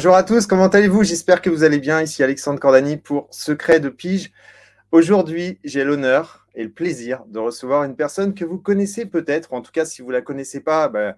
Bonjour à tous, comment allez-vous? J'espère que vous allez bien. Ici Alexandre Cordani pour Secret de Pige. Aujourd'hui, j'ai l'honneur et le plaisir de recevoir une personne que vous connaissez peut-être. En tout cas, si vous ne la connaissez pas, ben,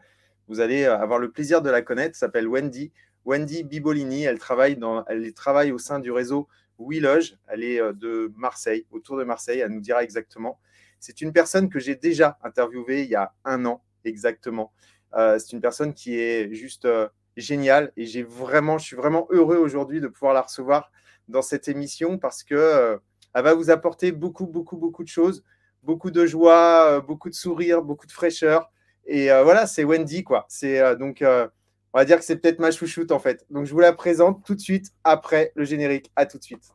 vous allez avoir le plaisir de la connaître. Elle s'appelle Wendy. Wendy Bibolini. Elle travaille, dans, elle travaille au sein du réseau WeLoge. Elle est euh, de Marseille, autour de Marseille. Elle nous dira exactement. C'est une personne que j'ai déjà interviewée il y a un an exactement. Euh, c'est une personne qui est juste euh, géniale et j'ai vraiment, je suis vraiment heureux aujourd'hui de pouvoir la recevoir dans cette émission parce que euh, elle va vous apporter beaucoup, beaucoup, beaucoup de choses, beaucoup de joie, beaucoup de sourire, beaucoup de fraîcheur. Et voilà, c'est Wendy, quoi. C'est donc, on va dire que c'est peut-être ma chouchoute en fait. Donc, je vous la présente tout de suite après le générique. À tout de suite.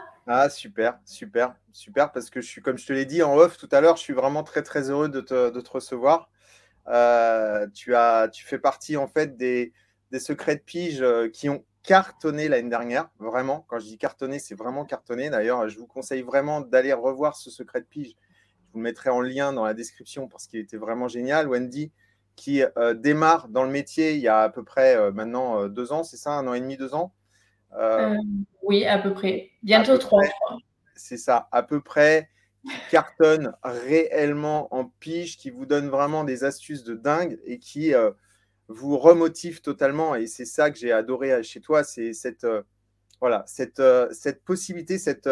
ah, super, super, super, parce que je suis, comme je te l'ai dit en off tout à l'heure, je suis vraiment très, très heureux de te, recevoir. Euh, tu, as, tu fais partie, en fait, des, des secrets de pige euh, qui ont cartonné l'année dernière, vraiment. Quand je dis cartonné, c'est vraiment cartonné. D'ailleurs, je vous conseille vraiment d'aller revoir ce secret de pige. Je vous le mettrai en lien dans la description parce qu'il était vraiment génial. Wendy, qui euh, démarre dans le métier il y a à peu près maintenant deux ans, c'est ça, un an et demi, deux ans? Euh, oui, à peu près. Bientôt trois, C'est ça, à peu près. Qui cartonne réellement en pige, qui vous donne vraiment des astuces de dingue et qui euh, vous remotive totalement. Et c'est ça que j'ai adoré chez toi, c'est cette, euh, voilà, cette, cette possibilité, cette.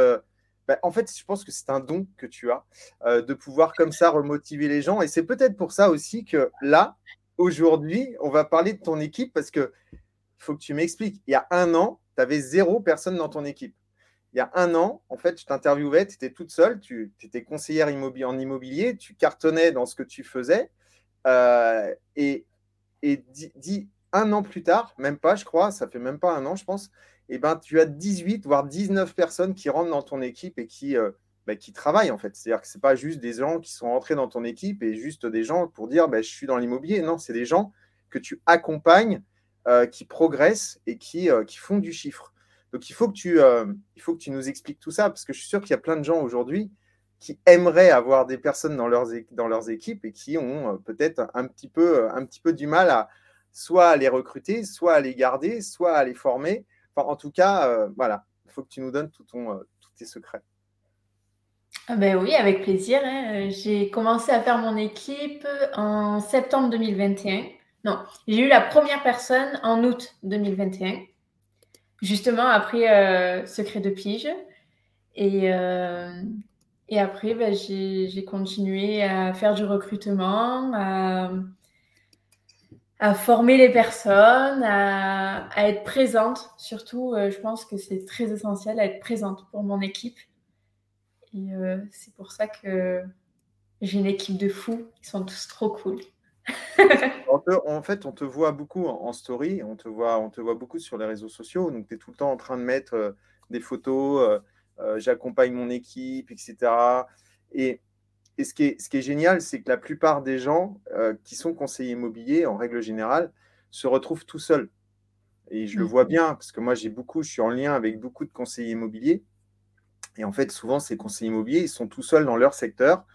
Bah, en fait, je pense que c'est un don que tu as de pouvoir comme ça remotiver les gens. Et c'est peut-être pour ça aussi que là, aujourd'hui, on va parler de ton équipe parce que faut que tu m'expliques. Il y a un an, tu avais zéro personne dans ton équipe. Il y a un an, en fait, je t'interviewais, tu étais toute seule, tu étais conseillère en immobilier, tu cartonnais dans ce que tu faisais. Euh, et et dit, un an plus tard, même pas, je crois, ça fait même pas un an, je pense, eh ben, tu as 18, voire 19 personnes qui rentrent dans ton équipe et qui, euh, bah, qui travaillent, en fait. C'est-à-dire que ce n'est pas juste des gens qui sont rentrés dans ton équipe et juste des gens pour dire bah, je suis dans l'immobilier. Non, c'est des gens que tu accompagnes qui progressent et qui, euh, qui, font du chiffre. Donc il faut, que tu, euh, il faut que tu nous expliques tout ça, parce que je suis sûr qu'il y a plein de gens aujourd'hui qui aimeraient avoir des personnes dans leurs, dans leurs équipes et qui ont peut-être un, petit peu, un petit peu du mal à soit les recruter, soit à les garder, soit à les former. En tout cas, voilà, il faut que tu nous donnes tout ton, tous tes secrets. Ah ben oui, avec plaisir. Hein. J'ai commencé à faire mon équipe en septembre 2021. Non, j'ai eu la première personne en août 2021, justement après euh, Secret de Pige. Et, euh, après, ben, j'ai continué à faire du recrutement, à, former les personnes, à, à être présente. Surtout, euh, je pense que c'est très essentiel à être présente pour mon équipe. Et c'est pour ça que j'ai une équipe de fous. Ils sont tous trop cool en fait, on te voit beaucoup en, story, on te, voit, on te voit beaucoup sur les réseaux sociaux. Donc, tu es tout le temps en train de mettre euh, des photos, euh, euh, j'accompagne mon équipe, etc. Et, et ce, qui est, ce qui est génial, c'est que la plupart des gens qui sont conseillers immobiliers, en règle générale, se retrouvent tout seuls. Et je le vois bien, parce que moi, j'ai beaucoup, je suis en lien avec beaucoup de conseillers immobiliers. Et en fait, souvent, ces conseillers immobiliers, ils sont tout seuls dans leur secteur.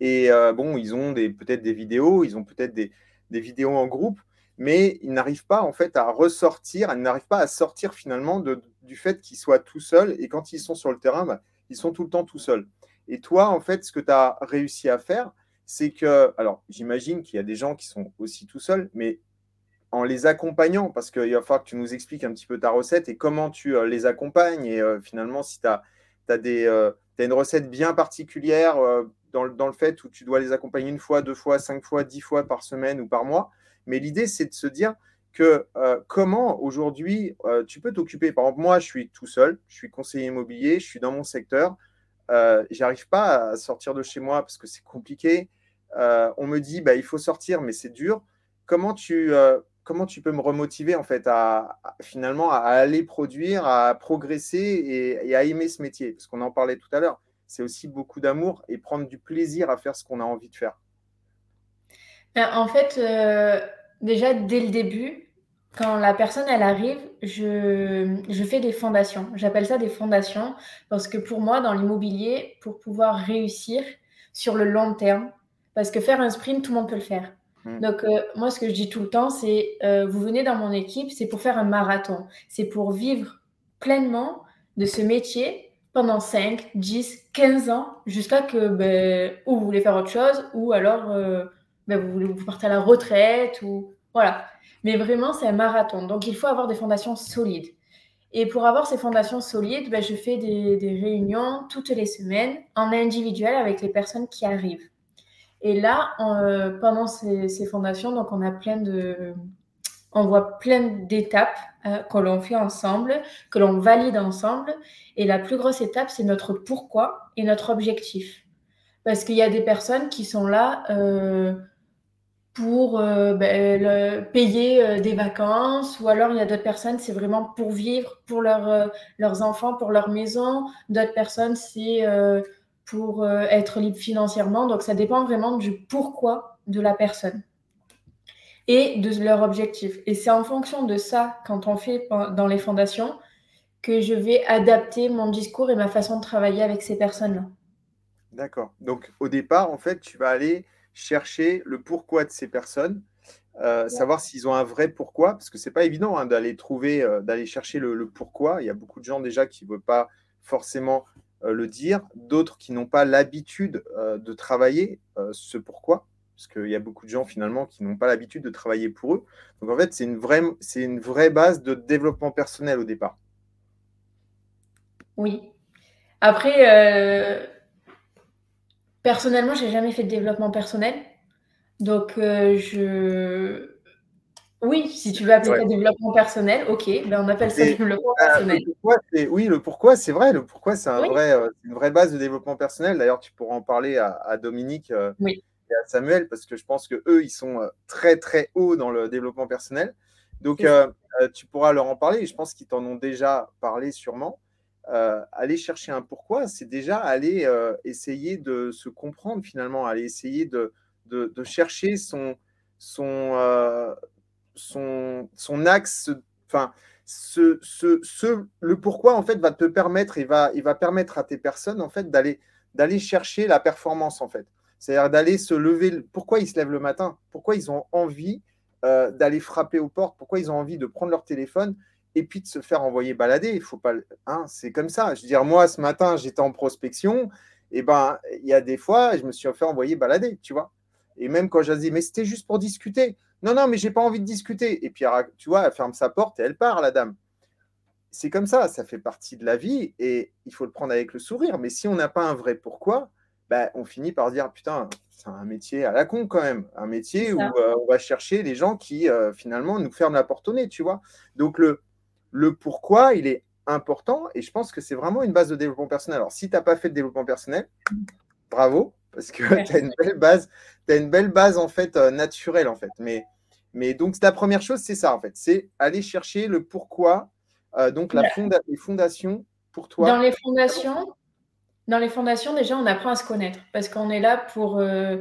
Et euh, bon, ils ont peut-être des vidéos, ils ont peut-être des, vidéos en groupe, mais ils n'arrivent pas en fait à ressortir, ils n'arrivent pas à sortir finalement du fait qu'ils soient tout seuls. Et quand ils sont sur le terrain, bah, ils sont tout le temps tout seuls. Et toi, en fait, ce que tu as réussi à faire, c'est que, alors j'imagine qu'il y a des gens qui sont aussi tout seuls, mais en les accompagnant, parce qu'il va falloir que tu nous expliques un petit peu ta recette et comment tu euh, les accompagnes. Et euh, finalement, si tu as, as, une recette bien particulière dans, le fait où tu dois les accompagner une fois, deux fois, cinq fois, dix fois par semaine ou par mois. Mais l'idée, c'est de se dire que euh, comment aujourd'hui euh, tu peux t'occuper? Par exemple, moi, je suis tout seul, je suis conseiller immobilier, je suis dans mon secteur. euh, j'arrive pas à sortir de chez moi parce que c'est compliqué. Euh, on me dit, bah, il faut sortir, mais c'est dur. Comment tu, comment tu peux me remotiver en fait à, finalement à aller produire, à progresser et, à aimer ce métier? Parce qu'on en parlait tout à l'heure. C'est aussi beaucoup d'amour et prendre du plaisir à faire ce qu'on a envie de faire. Ben, en fait, déjà dès le début, quand la personne elle arrive, je, je fais des fondations. J'appelle ça des fondations parce que pour moi, dans l'immobilier, pour pouvoir réussir sur le long terme, parce que faire un sprint, tout le monde peut le faire. Hmm. Donc, euh, moi, ce que je dis tout le temps, c'est euh, vous venez dans mon équipe, c'est pour faire un marathon. C'est pour vivre pleinement de ce métier pendant 5, 10, 15 ans, jusqu'à que ben, ou vous voulez faire autre chose, ou alors euh, ben, vous, vous partez à la retraite, ou voilà. Mais vraiment, c'est un marathon. Donc, il faut avoir des fondations solides. Et pour avoir ces fondations solides, ben, je fais des, réunions toutes les semaines en individuel avec les personnes qui arrivent. Et là, euh, pendant ces, fondations, donc on a plein de, on voit plein d'étapes euh, que l'on fait ensemble, que l'on valide ensemble. Et la plus grosse étape, c'est notre pourquoi et notre objectif. Parce qu'il y a des personnes qui sont là. Euh, pour euh, ben, payer des vacances, ou alors il y a d'autres personnes, c'est vraiment pour vivre, pour leur, leurs enfants, pour leur maison. D'autres personnes, c'est pour être libre financièrement. Donc ça dépend vraiment du pourquoi de la personne et de leur objectif. Et c'est en fonction de ça, quand on fait dans les fondations, que je vais adapter mon discours et ma façon de travailler avec ces personnes-là. D'accord. Donc au départ, en fait, tu vas aller chercher le pourquoi de ces personnes, euh, savoir s'ils ont un vrai pourquoi, parce que c'est pas évident hein, d'aller trouver, euh, d'aller chercher le, pourquoi. Il y a beaucoup de gens déjà qui ne veulent pas forcément euh, le dire, d'autres qui n'ont pas l'habitude de travailler ce pourquoi, parce qu'il y a beaucoup de gens finalement qui n'ont pas l'habitude de travailler pour eux. Donc en fait, c'est une vraie, c'est une vraie base de développement personnel au départ. Oui. Après, Personnellement, j'ai jamais fait de développement personnel. Donc, euh, je. Oui, si tu veux appeler ça développement personnel, ok, ben on appelle ça développement euh, personnel. oui, le pourquoi, c'est vrai. Le pourquoi, c'est un vrai, euh, une vraie base de développement personnel. D'ailleurs, tu pourras en parler à, Dominique et à Samuel, parce que je pense qu'eux, ils sont très, très hauts dans le développement personnel. Donc, tu pourras leur en parler. Je pense qu'ils t'en ont déjà parlé sûrement. Euh, aller chercher un pourquoi, c'est déjà aller euh, essayer de se comprendre finalement, aller essayer de, de, chercher son, son, euh, son, son axe, enfin, ce, ce, ce, le pourquoi en fait va te permettre et va, il va permettre à tes personnes en fait d'aller d'aller chercher la performance en fait. C'est-à-dire d'aller se lever. Pourquoi ils se lèvent le matin? Pourquoi ils ont envie d'aller frapper aux portes? Pourquoi ils ont envie de prendre leur téléphone et puis de se faire envoyer balader? Il faut pas, hein, c'est comme ça. Je veux dire, moi, ce matin, j'étais en prospection, et ben, il y a des fois, je me suis fait envoyer balader, tu vois? Et même quand j'ai dit, mais c'était juste pour discuter. Non, non, mais j'ai pas envie de discuter. Et puis, tu vois, elle ferme sa porte et elle part, la dame. C'est comme ça, ça fait partie de la vie et il faut le prendre avec le sourire. Mais si on n'a pas un vrai pourquoi, ben, on finit par dire, putain, c'est un métier à la con quand même. Un métier où euh, on va chercher les gens qui, euh, finalement, nous ferment la porte au nez, tu vois. Donc, le, le pourquoi, il est important et je pense que c'est vraiment une base de développement personnel. Alors, si tu n'as pas fait de développement personnel, bravo, parce que tu as une belle base, tu une belle base en fait euh, naturelle en fait. Mais, mais donc, la première chose, c'est ça en fait, c'est aller chercher le pourquoi, donc la les fondations pour toi. Dans les fondations, dans les fondations, déjà, on apprend à se connaître parce qu'on est là pour, euh,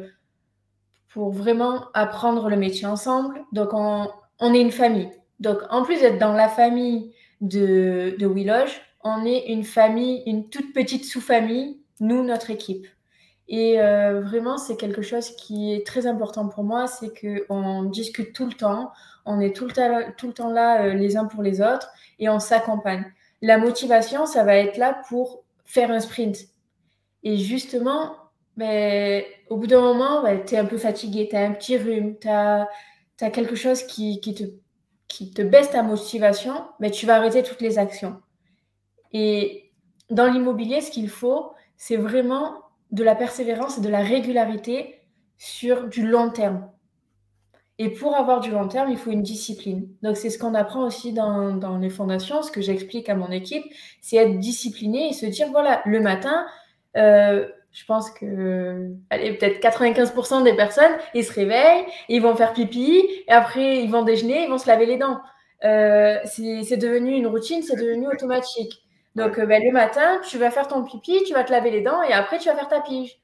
pour vraiment apprendre le métier ensemble. Donc, on, est une famille. Donc, en plus d'être dans la famille de, de Willoge, on est une famille, une toute petite sous-famille, nous, notre équipe. Et euh, vraiment, c'est quelque chose qui est très important pour moi, c'est qu'on discute tout le temps, on est tout le temps, tout le temps là euh, les uns pour les autres et on s'accompagne. La motivation, ça va être là pour faire un sprint. Et justement, ben, au bout d'un moment, ben, tu es un peu fatigué, tu as un petit rhume, tu as, quelque chose qui, qui te qui te baisse ta motivation, mais tu vas arrêter toutes les actions. Et dans l'immobilier, ce qu'il faut, c'est vraiment de la persévérance et de la régularité sur du long terme. Et pour avoir du long terme, il faut une discipline. Donc c'est ce qu'on apprend aussi dans, dans, les fondations, ce que j'explique à mon équipe, c'est être discipliné et se dire, voilà, le matin, je pense que, allez, peut-être 95% des personnes, ils se réveillent, ils vont faire pipi, et après, ils vont déjeuner, ils vont se laver les dents. c'est devenu une routine, c'est devenu automatique. Donc, ben, le matin, tu vas faire ton pipi, tu vas te laver les dents, et après, tu vas faire ta pige.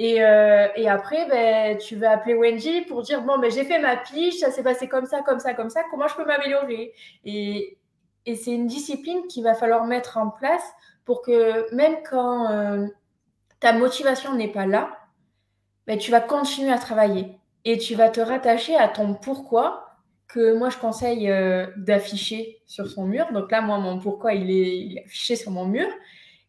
Et, euh, et, après, ben, tu vas appeler Wendy pour dire Bon, ben, j'ai fait ma pige, ça s'est passé comme ça, comme ça, comme ça, comment je peux m'améliorer? Et, et c'est une discipline qu'il va falloir mettre en place pour que même quand euh, ta motivation n'est pas là, ben, tu vas continuer à travailler et tu vas te rattacher à ton pourquoi que moi je conseille euh, d'afficher sur son mur. Donc là, moi, mon pourquoi, il est, affiché sur mon mur.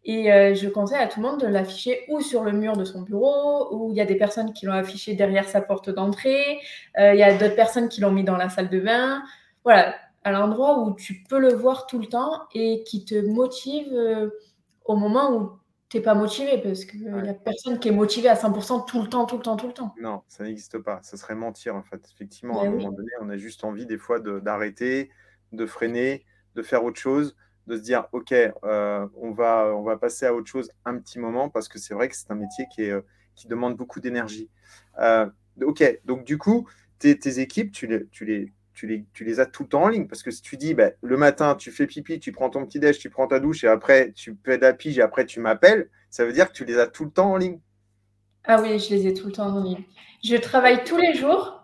Et euh, je conseille à tout le monde de l'afficher ou sur le mur de son bureau, ou il y a des personnes qui l'ont affiché derrière sa porte d'entrée, euh, il y a d'autres personnes qui l'ont mis dans la salle de bain. Voilà, à l'endroit où tu peux le voir tout le temps et qui te motive au moment où tu n'es pas motivé, parce qu'il n'y a personne qui est motivé à 100% tout le temps, tout le temps, tout le temps. Non, ça n'existe pas. Ça serait mentir, en fait. Effectivement, à un ben moment donné, on a juste envie des fois d'arrêter, de freiner, de faire autre chose de se dire, OK, euh, on, va, on va passer à autre chose un petit moment parce que c'est vrai que c'est un métier qui, est, euh, qui demande beaucoup d'énergie. Euh, OK, donc du coup, tes, équipes, tu les, tu, les, tu, les, tu les as tout le temps en ligne parce que si tu dis, ben, le matin, tu fais pipi, tu prends ton petit déj, tu prends ta douche et après, tu fais la pige et après, tu m'appelles, ça veut dire que tu les as tout le temps en ligne. Ah oui, je les ai tout le temps en ligne. Je travaille tous les jours,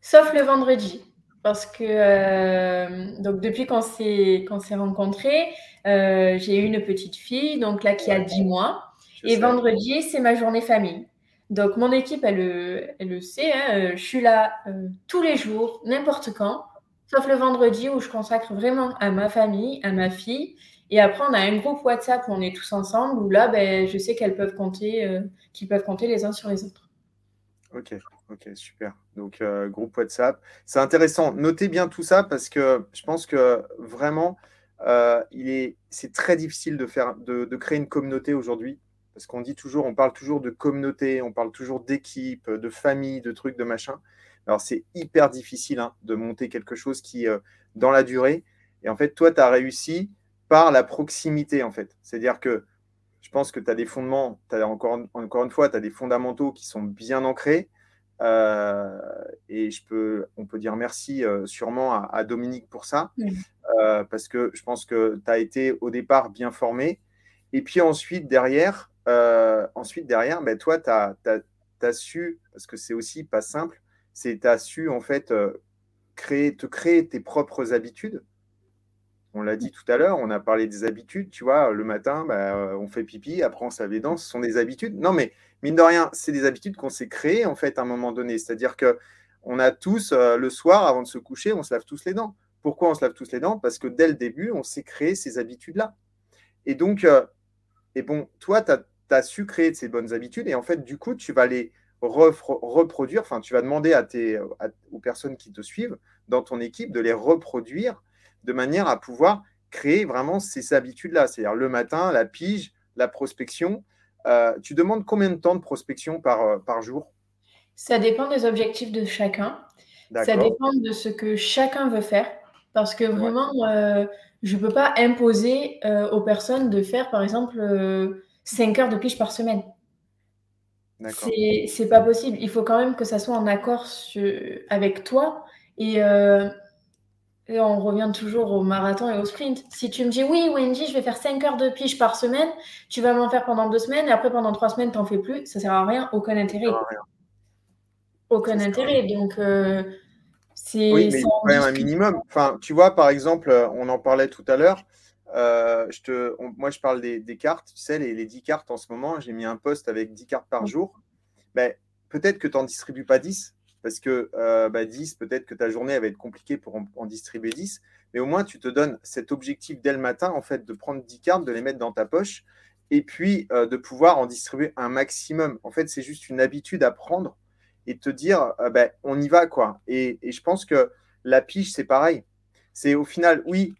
sauf le vendredi parce que euh, donc depuis qu'on s'est qu'on s'est rencontrés, euh, j'ai eu une petite fille donc là qui a 10 mois et vendredi c'est ma journée famille. Donc mon équipe elle, le sait, hein, euh, je suis là tous les jours, n'importe quand, sauf le vendredi où je consacre vraiment à ma famille, à ma fille. Et après on a un groupe WhatsApp où on est tous ensemble où là ben, je sais qu'elles peuvent compter, qu'ils peuvent compter les uns sur les autres. Ok, ok, super. Donc, euh, groupe WhatsApp. C'est intéressant. Notez bien tout ça parce que je pense que vraiment, euh, c'est très difficile de, créer une communauté aujourd'hui. Parce qu'on dit toujours, on parle toujours de communauté, on parle toujours d'équipe, de famille, de trucs, de machin. Alors, c'est hyper difficile hein, de monter quelque chose qui, euh, dans la durée. Et en fait, toi, tu as réussi par la proximité, en fait. C'est-à-dire que je pense que tu as des fondements, as encore, encore une fois, tu as des fondamentaux qui sont bien ancrés. Euh, et je peux, on peut dire merci euh, sûrement à, Dominique pour ça, parce que je pense que tu as été au départ bien formé. Et puis ensuite, derrière, ensuite, derrière ben, toi, tu as, su, parce que c'est aussi pas simple, c'est tu as su en fait créer, te créer tes propres habitudes. On l'a dit tout à l'heure, on a parlé des habitudes, tu vois, le matin, bah, euh, on fait pipi, après on se lave les dents, ce sont des habitudes. Non, mais mine de rien, c'est des habitudes qu'on s'est créées en fait à un moment donné. C'est-à-dire que on a tous, euh, le soir, avant de se coucher, on se lave tous les dents. Pourquoi on se lave tous les dents? Parce que dès le début, on s'est créé ces habitudes-là. Et donc, euh, et bon, toi, tu as, su créer ces bonnes habitudes et en fait, du coup, tu vas les reproduire, enfin, tu vas demander à tes, aux personnes qui te suivent dans ton équipe de les reproduire de manière à pouvoir créer vraiment ces habitudes-là. C'est-à-dire le matin, la pige, la prospection. Euh, tu demandes combien de temps de prospection par, euh, par jour? Ça dépend des objectifs de chacun. Ça dépend de ce que chacun veut faire. Parce que vraiment, euh, je ne peux pas imposer aux personnes de faire, par exemple, 5 heures de pige par semaine. C'est pas possible. Il faut quand même que ça soit en accord avec toi. Et et on revient toujours au marathon et au sprint. Si tu me dis oui, Wendy, je vais faire 5 heures de pige par semaine, tu vas m'en faire pendant deux semaines et après pendant trois semaines, tu n'en fais plus, ça ne sert à rien, aucun intérêt. Aucun intérêt. Donc, euh. Oui, mais quand même un minimum. Enfin, tu vois, par exemple, on en parlait tout à l'heure. Euh, je te, moi, je parle des, cartes, tu sais, les, les, 10 cartes en ce moment, j'ai mis un post avec 10 cartes par jour. Ben, Peut-être que tu n'en distribues pas 10, parce que euh, bah, 10, peut-être que ta journée va être compliquée pour en, distribuer 10, mais au moins tu te donnes cet objectif dès le matin, en fait, de prendre 10 cartes, de les mettre dans ta poche, et puis euh, de pouvoir en distribuer un maximum. En fait, c'est juste une habitude à prendre et te dire, euh, bah, on y va, quoi. Et, je pense que la piche, c'est pareil. C'est au final, oui,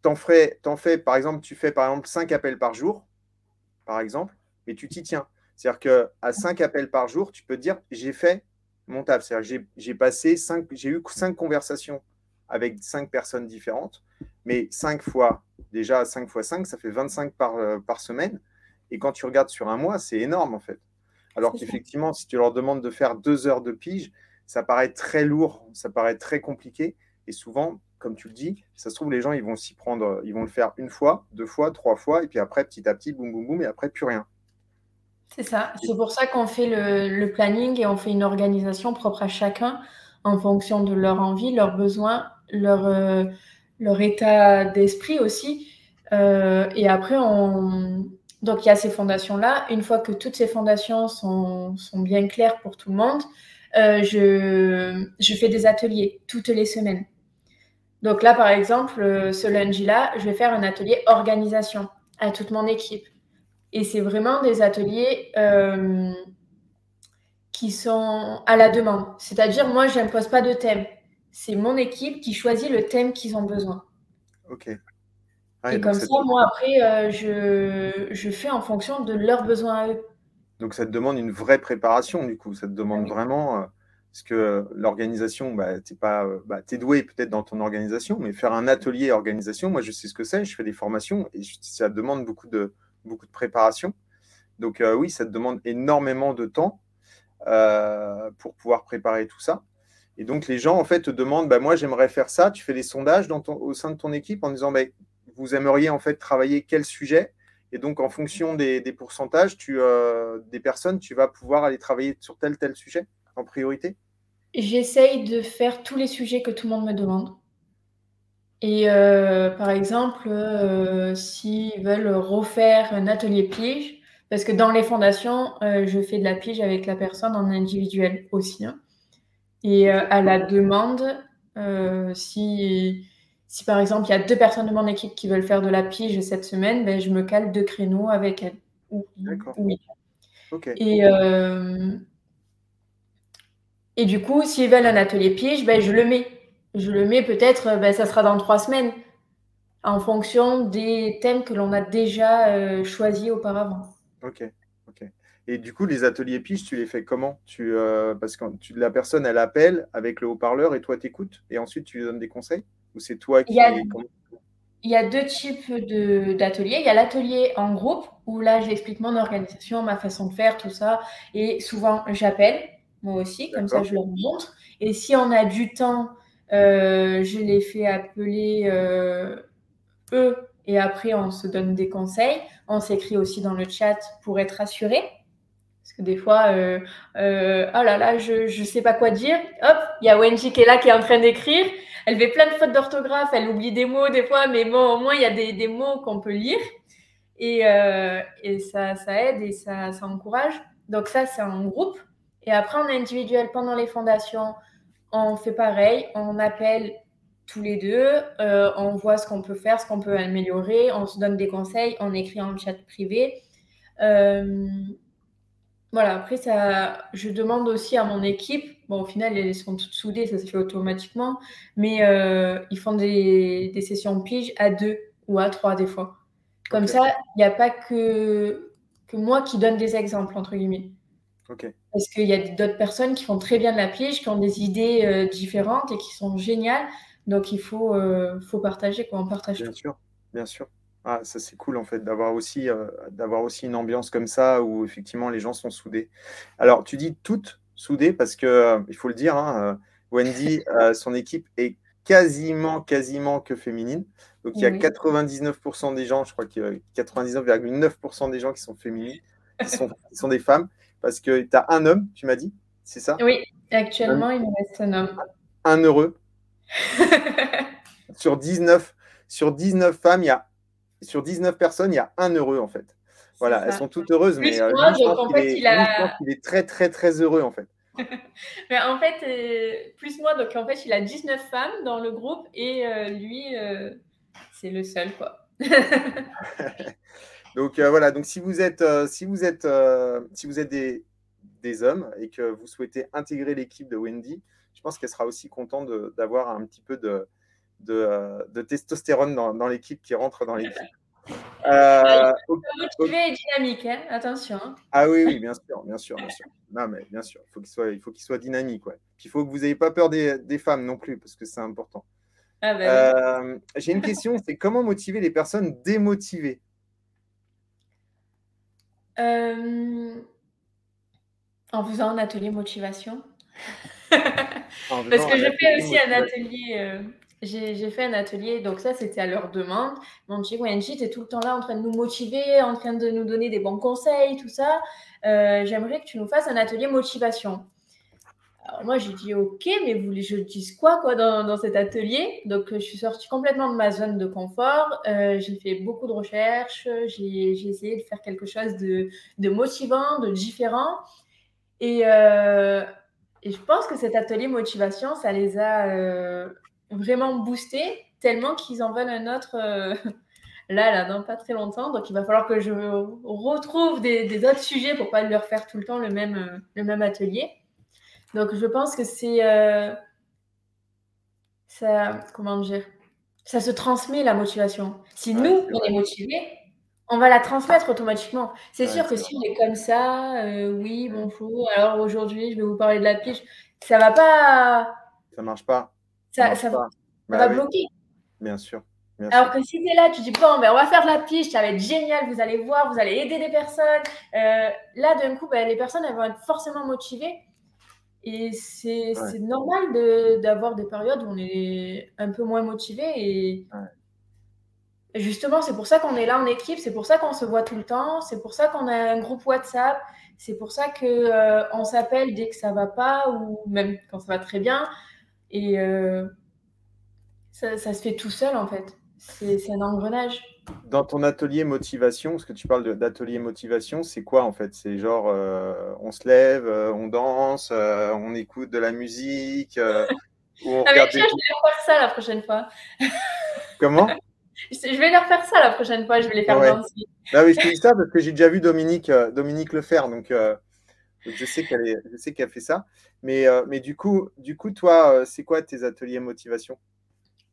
t'en fais, en fais, par exemple, tu fais par exemple 5 appels par jour, par exemple, mais tu t'y tiens. C'est-à-dire qu'à 5 appels par jour, tu peux dire, j'ai fait mon taf. C'est-à-dire j'ai passé j'ai eu cinq conversations avec cinq personnes différentes, mais cinq fois, déjà cinq fois cinq, ça fait 25 par, euh, par semaine. Et quand tu regardes sur un mois, c'est énorme en fait. Alors qu'effectivement, si tu leur demandes de faire deux heures de pige, ça paraît très lourd, ça paraît très compliqué. Et souvent, comme tu le dis, ça se trouve, les gens, ils vont s'y prendre, ils vont le faire une fois, deux fois, trois fois, et puis après, petit à petit, boum, boum, boum, et après, plus rien. C'est ça. C'est pour ça qu'on fait le, planning et on fait une organisation propre à chacun en fonction de leur envie, leurs besoins, leur, euh, leur état d'esprit aussi. Euh, et après, on... donc il y a ces fondations-là. Une fois que toutes ces fondations sont, sont bien claires pour tout le monde, euh, je, je fais des ateliers toutes les semaines. Donc là, par exemple, ce lundi-là, je vais faire un atelier organisation à toute mon équipe. Et c'est vraiment des ateliers euh, qui sont à la demande. C'est-à-dire, moi, je n'impose pas de thème. C'est mon équipe qui choisit le thème qu'ils ont besoin. OK. Et comme ça, moi, après, euh, je, je, fais en fonction de leurs besoins à eux. Donc, ça te demande une vraie préparation, du coup. Ça te demande vraiment. Euh, parce que l'organisation, bah, tu es, bah, doué peut-être dans ton organisation, mais faire un atelier organisation, moi, je sais ce que c'est. Je fais des formations et ça demande beaucoup de, beaucoup de préparation. Donc euh, oui, ça te demande énormément de temps euh, pour pouvoir préparer tout ça. Et donc les gens en fait te demandent, bah, moi j'aimerais faire ça. Tu fais des sondages dans ton, au sein de ton équipe en disant, bah, vous aimeriez en fait travailler quel sujet? Et donc en fonction des, pourcentages, tu, euh, des personnes, tu vas pouvoir aller travailler sur tel tel sujet en priorité? J'essaye de faire tous les sujets que tout le monde me demande. Et euh, par exemple, euh, s'ils veulent refaire un atelier pige, parce que dans les fondations, je fais de la pige avec la personne en individuel aussi. Hein. Et à la demande, si, si par exemple il y a deux personnes de mon équipe qui veulent faire de la pige cette semaine, ben, je me cale deux créneaux avec elles. D'accord. Oui. Et, et du coup, s'ils veulent un atelier pige, ben, je le mets je le mets peut-être, euh, ben, ça sera dans trois semaines, en fonction des thèmes que l'on a déjà euh, choisis auparavant. Ok. Et du coup, les ateliers piches, tu les fais comment? Tu, euh, Parce que tu, la personne, elle appelle avec le haut-parleur et toi, t'écoutes et ensuite tu lui donnes des conseils? Ou c'est toi qui. Il y a, deux types d'ateliers. Il y a l'atelier en groupe où là, j'explique mon organisation, ma façon de faire, tout ça. Et souvent, j'appelle, moi aussi, comme ça, je leur montre. Et si on a du temps euh, je les fais appeler euh, eux et après on se donne des conseils. On s'écrit aussi dans le chat pour être assuré. Parce que des fois, euh, oh là là, je ne sais pas quoi dire. Hop, il y a Wenji qui est là, qui est en train d'écrire. Elle fait plein de fautes d'orthographe, elle oublie des mots des fois, mais bon, au moins, il y a des, mots qu'on peut lire. Et, et ça, aide et ça, ça encourage. Donc ça, c'est en groupe. Et après, en individuel, pendant les fondations, on fait pareil, on appelle tous les deux, euh, on voit ce qu'on peut faire, ce qu'on peut améliorer, on se donne des conseils, on écrit en chat privé. Euh, voilà, après, ça, je demande aussi à mon équipe, bon, au final, elles sont toutes soudées, ça se fait automatiquement, mais euh, ils font des, sessions pige à deux ou à trois des fois. Comme ça, il n'y a pas que, que moi qui donne des exemples, entre guillemets. Parce qu'il y a d'autres personnes qui font très bien de la pige, qui ont des idées euh, différentes et qui sont géniales. Donc il faut, euh, faut partager, quoi. on partage Bien sûr, bien sûr. Ah, ça c'est cool en fait d'avoir aussi, euh, d'avoir aussi une ambiance comme ça où effectivement les gens sont soudés. Alors tu dis toutes soudées parce que il faut le dire, hein, Wendy, son équipe est quasiment, quasiment que féminine. Donc il y a 99% des gens, je crois que 99,9% des gens qui sont féminines, qui sont, qui sont des femmes. Parce que tu as un homme, tu m'as dit, c'est ça? Oui, actuellement, il me reste un homme. Un heureux. sur, 19, sur 19 femmes, il y a, sur 19 personnes, il y a un heureux en fait. Voilà, elles sont toutes heureuses, mais euh, moi, en fait, il, a... est très, très, très heureux en fait. mais en fait, euh, plus moi, donc en fait, il a 19 femmes dans le groupe et euh, lui, c'est le seul, quoi. Donc euh, voilà, donc si vous êtes, euh, si vous êtes, euh, si vous êtes des, hommes et que vous souhaitez intégrer l'équipe de Wendy, je pense qu'elle sera aussi contente d'avoir un petit peu de, de, testostérone dans, l'équipe qui rentre dans l'équipe. Euh, motivé et dynamique, hein attention. Ah oui, oui, bien sûr, bien sûr, bien sûr. Non, mais bien sûr, il faut qu'il soit, il faut qu'il soit dynamique, ouais. Puis il faut que vous n'ayez pas peur des, femmes non plus, parce que c'est important. Ah ben J'ai une question, c'est comment motiver les personnes démotivées? Euh, en faisant un atelier motivation. Parce que je fais aussi un atelier. J'ai fait un atelier, donc ça c'était à leur demande. Mon dit Wenji, tu es tout le temps là en train de nous motiver, en train de nous donner des bons conseils, tout ça. Euh, j'aimerais que tu nous fasses un atelier motivation. Alors moi j'ai dit ok, mais vous voulez je dise quoi, quoi dans, dans, cet atelier? Donc je suis sortie complètement de ma zone de confort. Euh, j'ai fait beaucoup de recherches, j'ai essayé de faire quelque chose de, de motivant, de différent. Et, euh, et, je pense que cet atelier motivation, ça les a vraiment boostés tellement qu'ils en veulent un autre euh, là, là, dans pas très longtemps. Donc, il va falloir que je retrouve des, autres sujets pour pas leur faire tout le temps le même, euh, le même atelier. Donc, je pense que c'est. Euh, ça. Comment dire Ça se transmet la motivation. Si nous, on est motivés, on va la transmettre automatiquement. C'est sûr que si on est comme ça, oui, bonjour, alors aujourd'hui, je vais vous parler de la piche, ça va pas. Ça marche pas ça, va, bah bloquer. Bien sûr. Alors que si tu es là, tu dis bon, ben, on va faire de la pige, ça va être génial, vous allez voir, vous allez aider des personnes. Euh, là, d'un coup, ben, les personnes elles vont être forcément motivées. Et c'est normal d'avoir des périodes où on est un peu moins motivé. Et justement, c'est pour ça qu'on est là en équipe, c'est pour ça qu'on se voit tout le temps, c'est pour ça qu'on a un groupe WhatsApp, c'est pour ça qu'on euh, on s'appelle dès que ça va pas ou même quand ça va très bien. Et euh, ça, se fait tout seul, en fait. C'est un engrenage. Dans ton atelier motivation, parce que tu parles d'atelier motivation, c'est quoi en fait? C'est genre, euh, on se lève, euh, on danse, on écoute de la musique, ou on Avec je vais leur faire ça la prochaine fois. Comment? Je vais leur faire ça la prochaine fois, je vais les faire danser. Ah oui, je te dis ça parce que j'ai déjà vu Dominique, Dominique le faire, donc je sais qu'elle je sais qu'elle fait ça. Mais, euh, mais du coup, du coup, toi, euh, c'est quoi tes ateliers motivation?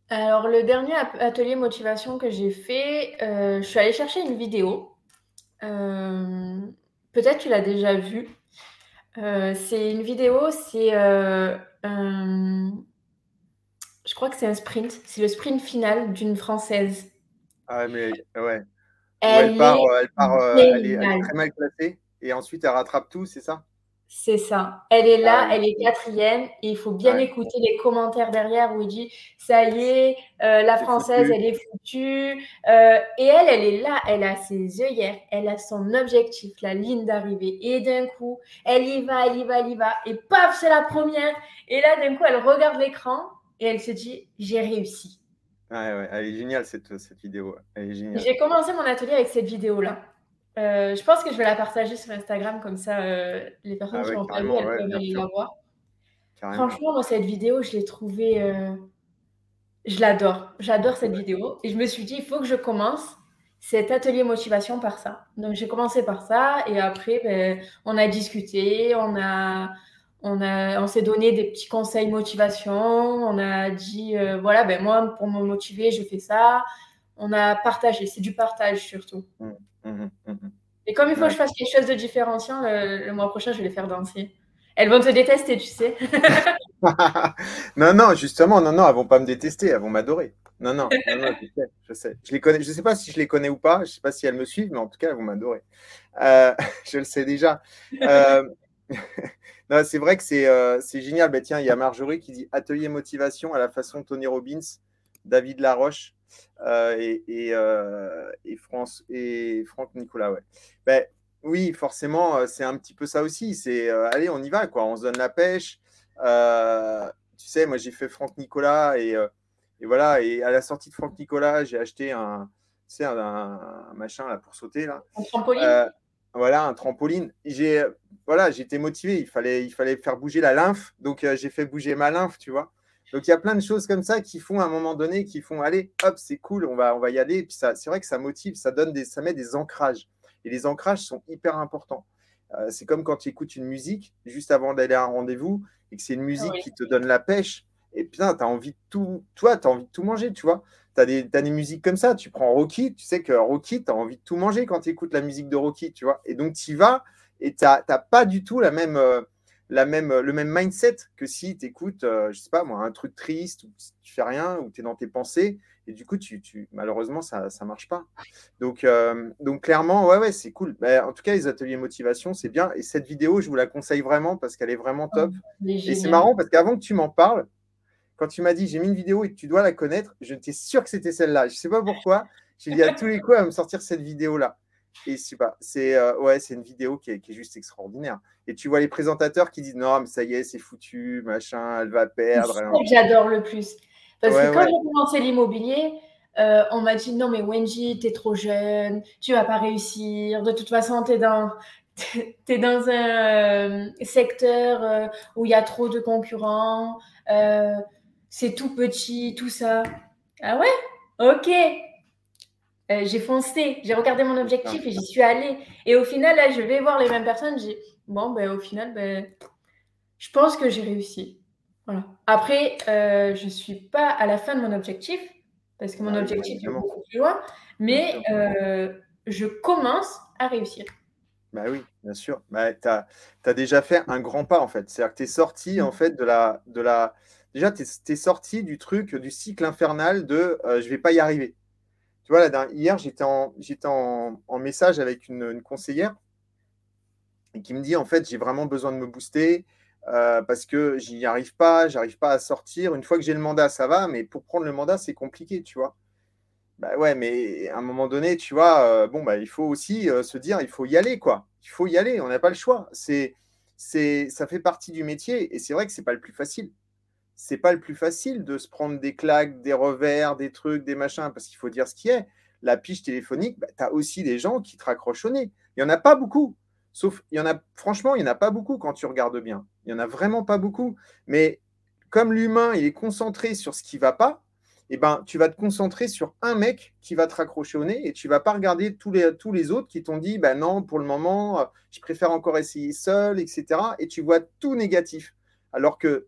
Alors, le dernier atelier motivation que j'ai fait, euh, je suis allée chercher une vidéo. Peut-être tu l'as déjà vue. c'est une vidéo, c'est je crois que c'est un sprint. C'est le sprint final d'une Française. Ah, mais ouais. Elle, part, elle, part elle, est, très mal classée et ensuite elle rattrape tout, c'est ça? C'est ça. Elle est là, ah elle est quatrième. Et il faut bien écouter les commentaires derrière où il dit Ça y est, euh, la française, elle est foutue. Euh, et elle, elle est là, elle a ses œillères, elle a son objectif, la ligne d'arrivée. Et d'un coup, elle y va, elle y va, elle y va. Et paf, c'est la première. Et là, d'un coup, elle regarde l'écran et elle se dit J'ai réussi. Ouais, ouais, elle est géniale cette, cette vidéo. J'ai commencé mon atelier avec cette vidéo-là. Euh, je pense que je vais la partager sur Instagram, comme ça euh, les personnes ah qui n'ont pas vu, elles peuvent aller la voir. Franchement, moi, cette vidéo, je l'ai trouvée. Euh, je l'adore. J'adore cette vidéo. Et je me suis dit, il faut que je commence cet atelier motivation par ça. Donc, j'ai commencé par ça. Et après, ben, on a discuté, on a. On, a, on s'est donné des petits conseils motivation. On a dit, voilà, ben moi, pour me motiver, je fais ça. On a partagé. C'est du partage surtout. Mmh. Mmh, mmh, mmh. Et comme il faut que je fasse quelque chose de différenciant, le, mois prochain, je vais les faire danser. Elles vont te détester, tu sais. non, non, justement, non, non, elles vont pas me détester, elles vont m'adorer. Non, non, je sais, je sais. Je les connais, je sais pas si je les connais ou pas, je sais pas si elles me suivent, mais en tout cas, elles vont m'adorer. Euh, je le sais déjà. Euh, non, c'est vrai que c'est euh, génial. Ben, tiens, il y a Marjorie qui dit atelier motivation à la façon Tony Robbins, David Laroche. Euh, et, euh, et, France, et Franck Nicolas. Ouais. Ben, oui, forcément, euh, c'est un petit peu ça aussi. C'est allez, on y va, quoi. On se donne la pêche. tu sais, moi, j'ai fait Franck Nicolas et, et, voilà. Et à la sortie de Franck Nicolas, j'ai acheté un, tu un, machin là pour sauter là. Un trampoline? voilà, un trampoline. J'ai voilà, j'étais motivé. Il fallait, il fallait faire bouger la lymphe. Donc, j'ai fait bouger ma lymphe, tu vois. Donc il y a plein de choses comme ça qui font à un moment donné, qui font allez, hop, c'est cool, on va, on va y aller. Et puis c'est vrai que ça motive, ça donne des, ça met des ancrages. Et les ancrages sont hyper importants. Euh, c'est comme quand tu écoutes une musique juste avant d'aller à un rendez-vous et que c'est une musique qui te donne la pêche. Et putain, tu as envie de tout, toi, tu as envie de tout manger, tu vois. Tu as, as, des musiques comme ça. Tu prends Rocky, tu sais que Rocky, tu as envie de tout manger quand tu écoutes la musique de Rocky, tu vois. Et donc tu y vas et tu n'as pas du tout la même. Euh, la même, le même mindset que si tu écoutes, je sais pas moi, un truc triste, ou tu fais rien, ou tu es dans tes pensées, et du coup, tu, tu malheureusement, ça ne marche pas. Donc, donc clairement, ouais, ouais, c'est cool. Mais en tout cas, les ateliers motivation, c'est bien. Et cette vidéo, je vous la conseille vraiment parce qu'elle est vraiment top. et c'est marrant parce qu'avant que tu m'en parles, quand tu m'as dit j'ai mis une vidéo et que tu dois la connaître, je j'étais sûr que c'était celle-là. Je ne sais pas pourquoi. J'ai dit à tous les coups à me sortir cette vidéo-là. Et c'est pas, c'est euh, ouais, c'est une vidéo qui est, qui est, juste extraordinaire. Et tu vois les présentateurs qui disent non, mais ça y est, c'est foutu, machin, elle va perdre. C'est j'adore le plus. Parce que quand j'ai commencé l'immobilier, euh, on m'a dit non, mais Wenji, t'es trop jeune, tu vas pas réussir. De toute façon, t'es dans, es dans un euh, secteur où il y a trop de concurrents c'est tout petit, tout ça. Ah ouais? Ok. Euh, j'ai foncé, j'ai regardé mon objectif et j'y suis allée. Et au final, là, je vais voir les mêmes personnes. J'ai bon, ben, au final, ben, je pense que j'ai réussi. Voilà. Après, euh, je ne suis pas à la fin de mon objectif parce que mon objectif est beaucoup plus loin, mais euh, je commence à réussir. Bah oui, bien sûr. Bah, tu as, déjà fait un grand pas en fait. C'est-à-dire que tu es sorti en fait de la, de la, déjà, tu es, sorti du truc, du cycle infernal de je je vais pas y arriver. Tu vois, là, hier, j'étais en, en, message avec une, conseillère qui me dit en fait, j'ai vraiment besoin de me booster euh, parce que j'y arrive pas, j'arrive pas à sortir. Une fois que j'ai le mandat, ça va, mais pour prendre le mandat, c'est compliqué, tu vois. Bah ouais, mais à un moment donné, tu vois, euh, bon, bah, il faut aussi se dire, il faut y aller, quoi. Il faut y aller, on n'a pas le choix. C'est, c'est, ça fait partie du métier et c'est vrai que c'est pas le plus facile c'est pas le plus facile de se prendre des claques, des revers, des trucs, des machins, parce qu'il faut dire ce qui est. La piche téléphonique, bah, tu as aussi des gens qui te raccrochent au nez. Il n'y en a pas beaucoup. Sauf, il y en a, franchement, il n'y en a pas beaucoup quand tu regardes bien. Il n'y en a vraiment pas beaucoup. Mais comme l'humain, il est concentré sur ce qui va pas, eh ben, tu vas te concentrer sur un mec qui va te raccrocher au nez et tu vas pas regarder tous les, tous les autres qui t'ont dit bah non, pour le moment, je préfère encore essayer seul, etc. Et tu vois tout négatif. Alors que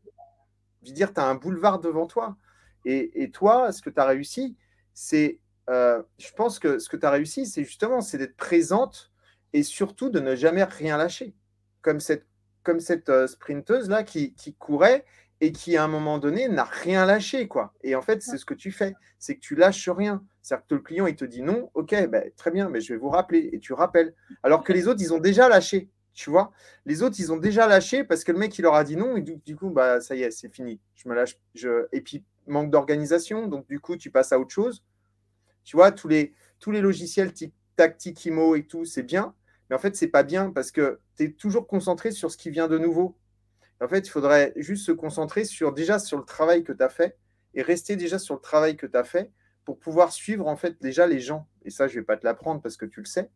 je veux dire, tu as un boulevard devant toi. Et, toi, ce que tu as réussi, c'est, euh, je pense que ce que tu as réussi, c'est justement, c'est d'être présente et surtout de ne jamais rien lâcher. Comme cette, comme cette euh, sprinteuse-là qui, courait et qui, à un moment donné, n'a rien lâché. quoi. Et en fait, c'est ce que tu fais, c'est que tu lâches rien. C'est-à-dire que le client, il te dit non, ok, ben, très bien, mais je vais vous rappeler. Et tu rappelles. Alors que les autres, ils ont déjà lâché. Tu vois, les autres, ils ont déjà lâché parce que le mec, il leur a dit non. Et du, coup, bah, ça y est, c'est fini. Je me lâche. Je... Et puis, manque d'organisation. Donc, du coup, tu passes à autre chose. Tu vois, tous les, tous les logiciels tactiques, IMO et tout, c'est bien. Mais en fait, c'est pas bien parce que tu es toujours concentré sur ce qui vient de nouveau. En fait, il faudrait juste se concentrer sur déjà sur le travail que tu as fait et rester déjà sur le travail que tu as fait pour pouvoir suivre en fait déjà les gens. Et ça, je vais pas te l'apprendre parce que tu le sais.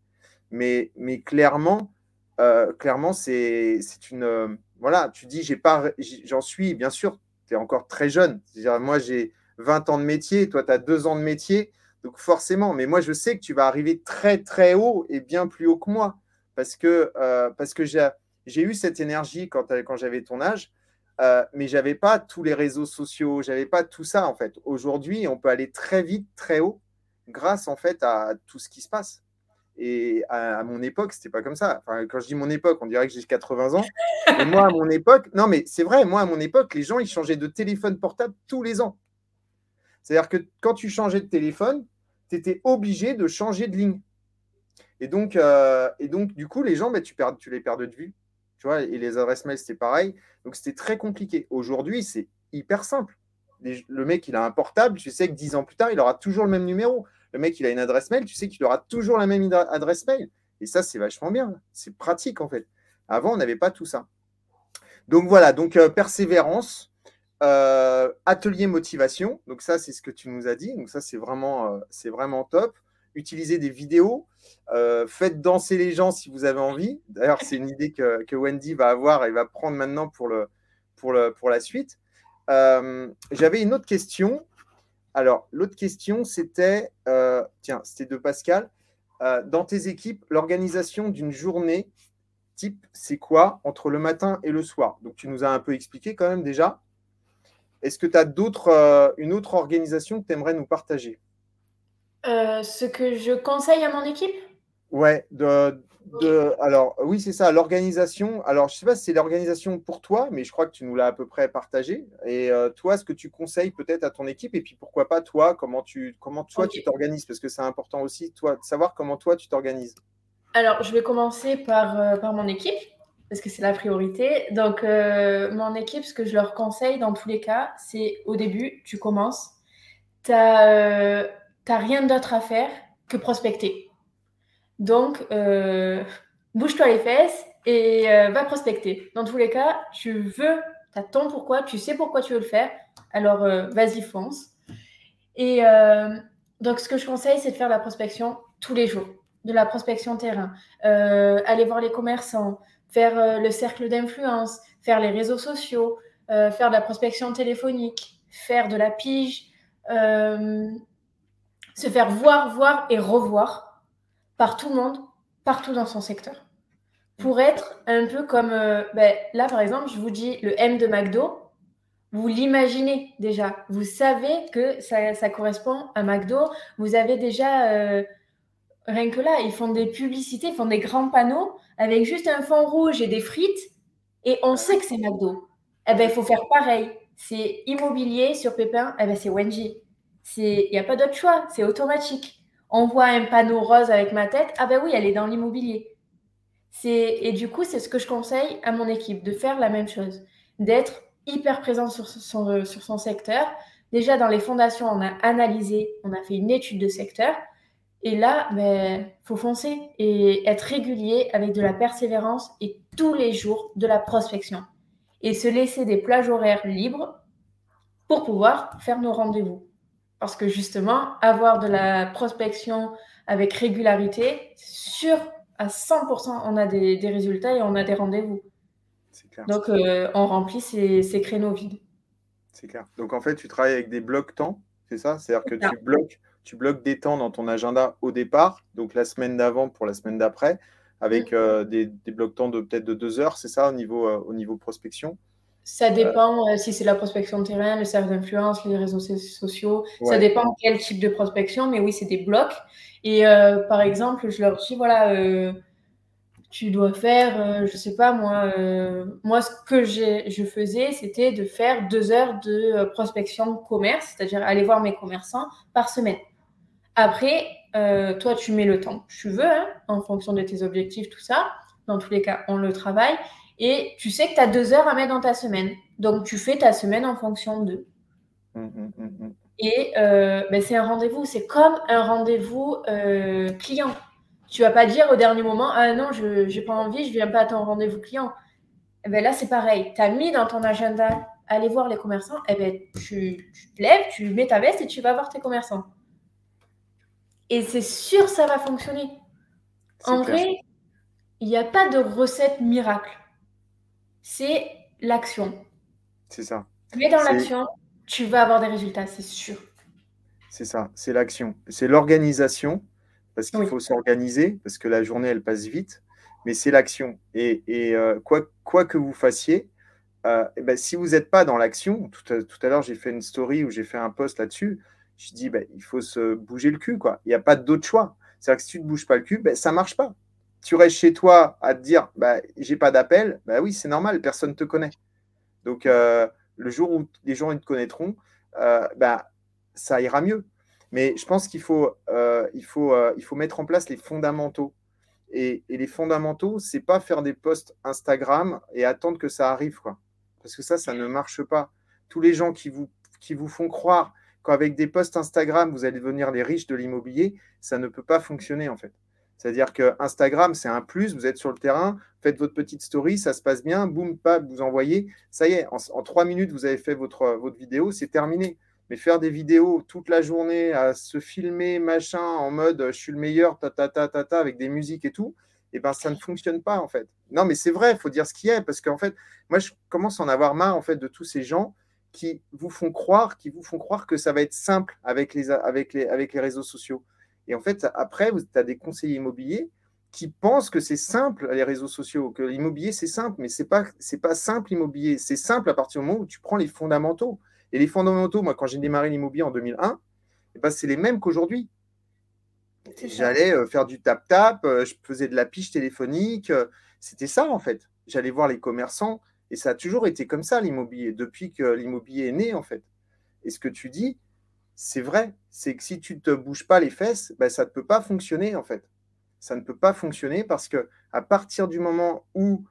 Mais clairement, euh, clairement, c'est une. Euh, voilà, tu dis, j'ai pas, j'en suis, bien sûr, tu es encore très jeune. moi, j'ai 20 ans de métier, toi, tu as 2 ans de métier. Donc, forcément, mais moi, je sais que tu vas arriver très, très haut et bien plus haut que moi. Parce que, euh, que j'ai eu cette énergie quand, quand j'avais ton âge, mais je n'avais pas tous les réseaux sociaux, j'avais pas tout ça, en fait. Aujourd'hui, on peut aller très vite, très haut, grâce, en fait, à tout ce qui se passe. Et à, mon époque, c'était pas comme ça. Quand je dis mon époque, on dirait que j'ai 80 ans. Et moi, à mon époque, non, mais c'est vrai, moi, à mon époque, les gens, ils changeaient de téléphone portable tous les ans. C'est-à-dire que quand tu changeais de téléphone, tu étais obligé de changer de ligne. Et donc, euh, du coup, les gens, bah, tu, perds, tu les perds de vue. Tu vois, et les adresses mail, c'était pareil. Donc, c'était très compliqué. Aujourd'hui, c'est hyper simple. le mec, il a un portable, tu sais que dix ans plus tard, il aura toujours le même numéro. Le mec, il a une adresse mail, tu sais qu'il aura toujours la même adresse mail. Et ça, c'est vachement bien. C'est pratique, en fait. Avant, on n'avait pas tout ça. Donc voilà, donc euh, persévérance, euh, atelier motivation. Donc ça, c'est ce que tu nous as dit. Donc ça, c'est vraiment, euh, top. Utilisez des vidéos. faites danser les gens si vous avez envie. D'ailleurs, c'est une idée que, Wendy va avoir et va prendre maintenant pour la suite. J'avais une autre question. Alors, l'autre question, c'était, euh, tiens, c'était de Pascal. Euh, dans tes équipes, l'organisation d'une journée type, c'est quoi entre le matin et le soir? Donc, tu nous as un peu expliqué quand même déjà. Est-ce que tu as d'autres, euh, une autre organisation que tu aimerais nous partager? Ce que je conseille à mon équipe? Ouais, de, de, alors oui, c'est ça, l'organisation. Alors, je ne sais pas si c'est l'organisation pour toi, mais je crois que tu nous l'as à peu près partagé. Et euh, toi, ce que tu conseilles peut-être à ton équipe, et puis pourquoi pas toi, comment tu comment toi tu t'organises, parce que c'est important aussi, toi, de savoir comment toi tu t'organises. Alors, je vais commencer par, euh, par mon équipe, parce que c'est la priorité. Donc, euh, mon équipe, ce que je leur conseille dans tous les cas, c'est au début, tu commences, tu n'as rien d'autre à faire que prospecter. Donc, euh, bouge-toi les fesses et euh, va prospecter. Dans tous les cas, tu veux, tu as pourquoi, tu sais pourquoi tu veux le faire, alors euh, vas-y, fonce. Et donc, ce que je conseille, c'est de faire de la prospection tous les jours, de la prospection terrain, aller voir les commerçants, faire le cercle d'influence, faire les réseaux sociaux, faire de la prospection téléphonique, faire de la pige, se faire voir, voir et revoir par tout le monde, partout dans son secteur. Pour être un peu comme, euh, ben, là par exemple, je vous dis le M de McDo, vous l'imaginez déjà, vous savez que ça, correspond à McDo, vous avez déjà, euh, rien que là, ils font des publicités, ils font des grands panneaux avec juste un fond rouge et des frites, et on sait que c'est McDo. Eh ben, il faut faire pareil. C'est immobilier sur Pépin, eh ben, c'est Wenji. Il n'y a pas d'autre choix, c'est automatique on voit un panneau rose avec ma tête, ah ben oui, elle est dans l'immobilier. Et du coup, c'est ce que je conseille à mon équipe, de faire la même chose, d'être hyper présent sur son, sur son secteur. Déjà, dans les fondations, on a analysé, on a fait une étude de secteur. Et là, il ben, faut foncer et être régulier avec de la persévérance et tous les jours de la prospection. Et se laisser des plages horaires libres pour pouvoir faire nos rendez-vous. Parce que justement, avoir de la prospection avec régularité, sûr, à 100%, on a des, résultats et on a des rendez-vous. Donc, euh, on remplit ces, créneaux vides. C'est clair. Donc, en fait, tu travailles avec des blocs temps, c'est ça? C'est-à-dire que tu bloques, tu bloques des temps dans ton agenda au départ, donc la semaine d'avant pour la semaine d'après, avec mm. euh, des, blocs temps de peut-être de deux heures, c'est ça, au niveau, euh, au niveau prospection? Ça euh, dépend euh, si c'est la prospection de terrain, le cercle d'influence, les réseaux sociaux. Ça dépend quel type de prospection, mais oui, c'est des blocs. Et euh, par exemple, je leur dis voilà, tu dois faire, je sais pas moi, moi ce que je faisais, c'était de faire deux heures de prospection de commerce, c'est-à-dire aller voir mes commerçants par semaine. Après, toi, tu mets le temps que tu veux, hein, en fonction de tes objectifs, tout ça. Dans tous les cas, on le travaille. Et tu sais que tu as deux heures à mettre dans ta semaine. Donc, tu fais ta semaine en fonction de. Mmh, mmh, mmh, et euh, ben, c'est un rendez-vous. C'est comme un rendez-vous euh, client. Tu vas pas dire au dernier moment Ah non, je n'ai pas envie, je viens pas à ton rendez-vous client. Et eh ben là, c'est pareil. Tu as mis dans ton agenda aller voir les commerçants. Et eh ben, tu, tu te lèves, tu mets ta veste et tu vas voir tes commerçants. Et c'est sûr, ça va fonctionner. En vrai, il n'y a pas de recette miracle c'est l'action. C'est ça. Mais dans l'action, tu vas avoir des résultats, c'est sûr. C'est ça, c'est l'action. C'est l'organisation, parce qu'il faut s'organiser, parce que la journée, elle passe vite, mais c'est l'action. Et, euh, quoi, quoi, que vous fassiez, euh, eh ben, si vous n'êtes pas dans l'action, tout à, l'heure, j'ai fait une story où j'ai fait un post là-dessus, je dis, ben, il faut se bouger le cul. quoi. Il n'y a pas d'autre choix. C'est-à-dire que si tu ne te bouges pas le cul, ben, ça ne marche pas tu restes chez toi à te dire bah, j'ai pas d'appel, bah oui, c'est normal, personne ne te connaît. Donc, euh, le jour où les gens ils te connaîtront, euh, bah, ça ira mieux. Mais je pense qu'il faut, euh, il faut, il faut mettre en place les fondamentaux. Et, les fondamentaux, c'est pas faire des posts Instagram et attendre que ça arrive. Quoi. Parce que ça, ça ne marche pas. Tous les gens qui vous, qui vous font croire qu'avec des posts Instagram, vous allez devenir les riches de l'immobilier, ça ne peut pas fonctionner en fait. C'est-à-dire que Instagram, c'est un plus, vous êtes sur le terrain, faites votre petite story, ça se passe bien, boum, pas, vous envoyez, ça y est, en, trois minutes, vous avez fait votre, vidéo, c'est terminé. Mais faire des vidéos toute la journée, à se filmer, machin, en mode je suis le meilleur, ta, ta avec des musiques et tout, eh ben ça ne fonctionne pas en fait. Non, mais c'est vrai, il faut dire ce qui est, parce qu'en fait, moi je commence à en avoir marre en fait de tous ces gens qui vous font croire, qui vous font croire que ça va être simple avec les, avec les, avec les réseaux sociaux. Et en fait, après, tu as des conseillers immobiliers qui pensent que c'est simple, les réseaux sociaux, que l'immobilier, c'est simple, mais ce n'est pas, pas simple l'immobilier. C'est simple à partir du moment où tu prends les fondamentaux. Et les fondamentaux, moi, quand j'ai démarré l'immobilier en 2001, eh ben, c'est les mêmes qu'aujourd'hui. J'allais euh, faire du tap-tap, euh, je faisais de la piche téléphonique. euh, C'était ça, en fait. J'allais voir les commerçants. Et ça a toujours été comme ça, l'immobilier, depuis que l'immobilier est né, en fait. Et ce que tu dis, c'est vrai. C'est que si tu ne te bouges pas les fesses, ben, ça ne peut pas fonctionner, en fait. Ça ne peut pas fonctionner parce que à partir du moment où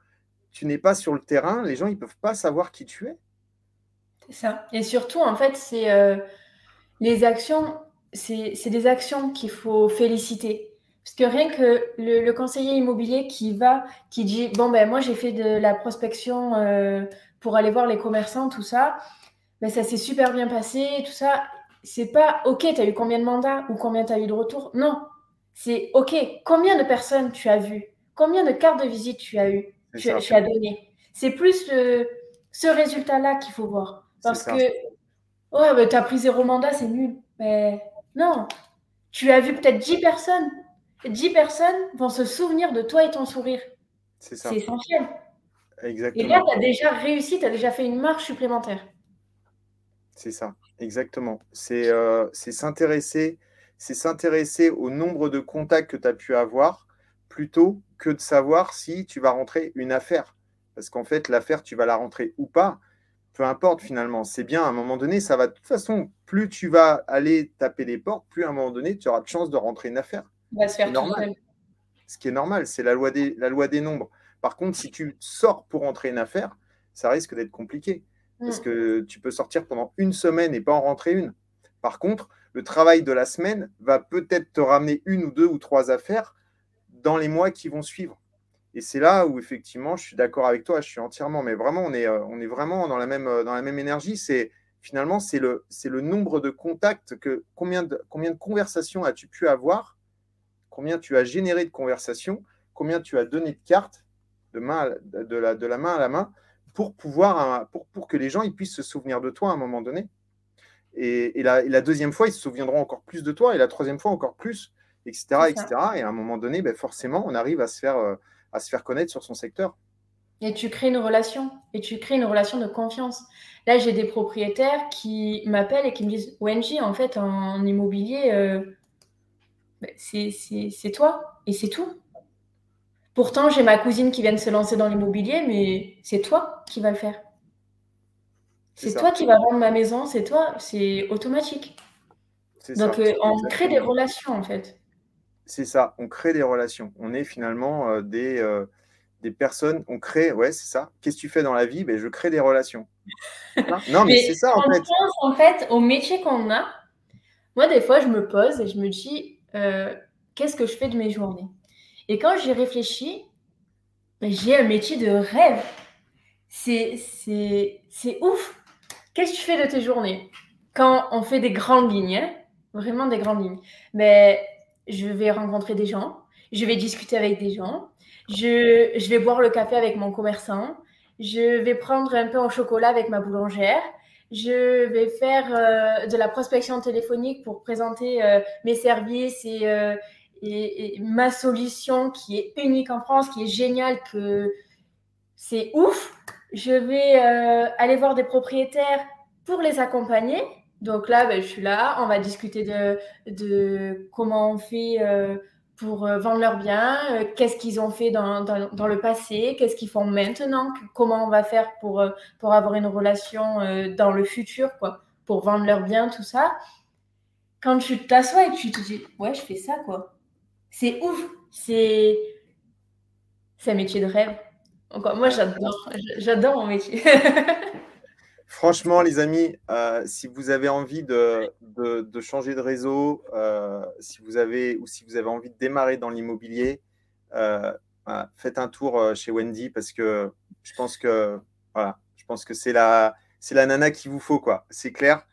tu n'es pas sur le terrain, les gens, ne peuvent pas savoir qui tu es. C'est ça. Et surtout, en fait, c'est euh, les actions, c'est des actions qu'il faut féliciter. Parce que rien que le, le conseiller immobilier qui va, qui dit, bon, ben moi j'ai fait de la prospection euh, pour aller voir les commerçants, tout ça, ben ça s'est super bien passé, tout ça. C'est pas, ok, tu as eu combien de mandats ou combien tu as eu de retours? Non, c'est, ok, combien de personnes tu as vu, combien de cartes de visite tu as eu, C'est tu, ça. tu as donné. C'est plus le- ce résultat-là qu'il faut voir. Parce que, ouais, bah, tu as pris zéro mandat, c'est nul. Mais non, tu as vu peut-être 10 personnes. 10 personnes vont se souvenir de toi et ton sourire. C'est ça. C'est essentiel. Et là, Exactement. tu as déjà réussi, tu as déjà fait une marche supplémentaire. C'est ça, exactement. C'est euh, c'est s'intéresser, c'est s'intéresser au nombre de contacts que tu as pu avoir plutôt que de savoir si tu vas rentrer une affaire. Parce qu'en fait, l'affaire, tu vas la rentrer ou pas, peu importe finalement. C'est bien, à un moment donné, ça va. De toute façon, plus tu vas aller taper les portes, plus à un moment donné, tu auras de chance de rentrer une affaire. On va se faire C'est tout normal. seul. Ce qui est normal, c'est la loi des, la loi des nombres. Par contre, si tu sors pour rentrer une affaire, ça risque d'être compliqué. Parce Mm. que tu peux sortir pendant une semaine et pas en rentrer une. Par contre, le travail de la semaine va peut-être te ramener une ou deux ou trois affaires dans les mois qui vont suivre. Et c'est là où effectivement, je suis d'accord avec toi, je suis entièrement, mais vraiment, on est, euh, on est vraiment dans la même, euh, dans la même énergie. C'est finalement, c'est le, c'est le nombre de contacts que combien de, combien de conversations as-tu pu avoir, combien tu as généré de conversations, combien tu as donné de cartes de, main à- de, la, de la main à la main? Pour pouvoir, pour, pour que les gens ils puissent se souvenir de toi à un moment donné. Et, et la, et la deuxième fois, ils se souviendront encore plus de toi, et la troisième fois encore plus, etc. Etc. Et à un moment donné, ben, forcément, on arrive à se, faire, euh, à se faire connaître sur son secteur. Et tu crées une relation. Et tu crées une relation de confiance. Là, j'ai des propriétaires qui m'appellent et qui me disent ONG, en fait, en immobilier, euh, ben, c'est toi. Et c'est tout. Pourtant, j'ai ma cousine qui vient de se lancer dans l'immobilier, mais c'est toi qui vas le faire. C'est toi qui vas vendre ma maison, c'est toi, c'est automatique. Ça. Donc, euh, on Exactement. crée des relations, en fait. C'est ça, on crée des relations. On est finalement euh, des, euh, des personnes, on crée, ouais, c'est ça. Qu'est-ce que tu fais dans la vie? Ben, Je crée des relations. Hein non, mais, Mais c'est ça en on fait. pense, en fait, au métier qu'on a, moi, des fois, je me pose et je me dis, qu'est-ce que je fais de mes journées? Et quand j'y réfléchis, ben, j'ai un métier de rêve. C'est, c'est, c'est ouf. Qu'est-ce que tu fais de tes journées? Quand on fait des grandes lignes, hein, vraiment des grandes lignes, ben, je vais rencontrer des gens, je vais discuter avec des gens, je, je vais boire le café avec mon commerçant, je vais prendre un pain au chocolat avec ma boulangère, je vais faire euh, de la prospection téléphonique pour présenter euh, mes services et, euh, et, ma solution qui est unique en France, qui est géniale, que c'est ouf. Je vais euh, aller voir des propriétaires pour les accompagner. Donc là, ben, je suis là, on va discuter de, comment on fait euh, pour euh, vendre leurs biens, qu'est-ce qu'ils ont fait dans, le passé, qu'est-ce qu'ils font maintenant, comment on va faire pour, pour avoir une relation dans le futur, quoi, pour vendre leurs biens, tout ça. Quand tu t'assois et tu te dis, ouais, je fais ça, quoi. C'est ouf, c'est un métier de rêve. Moi, j'adore, j'adore mon métier. Franchement, les amis, euh, si vous avez envie de, changer de réseau, euh, si vous avez ou si vous avez envie de démarrer dans l'immobilier, euh, voilà, faites un tour chez Wendy parce que je pense que c'est la c'est la nana qu'il vous faut quoi. C'est clair,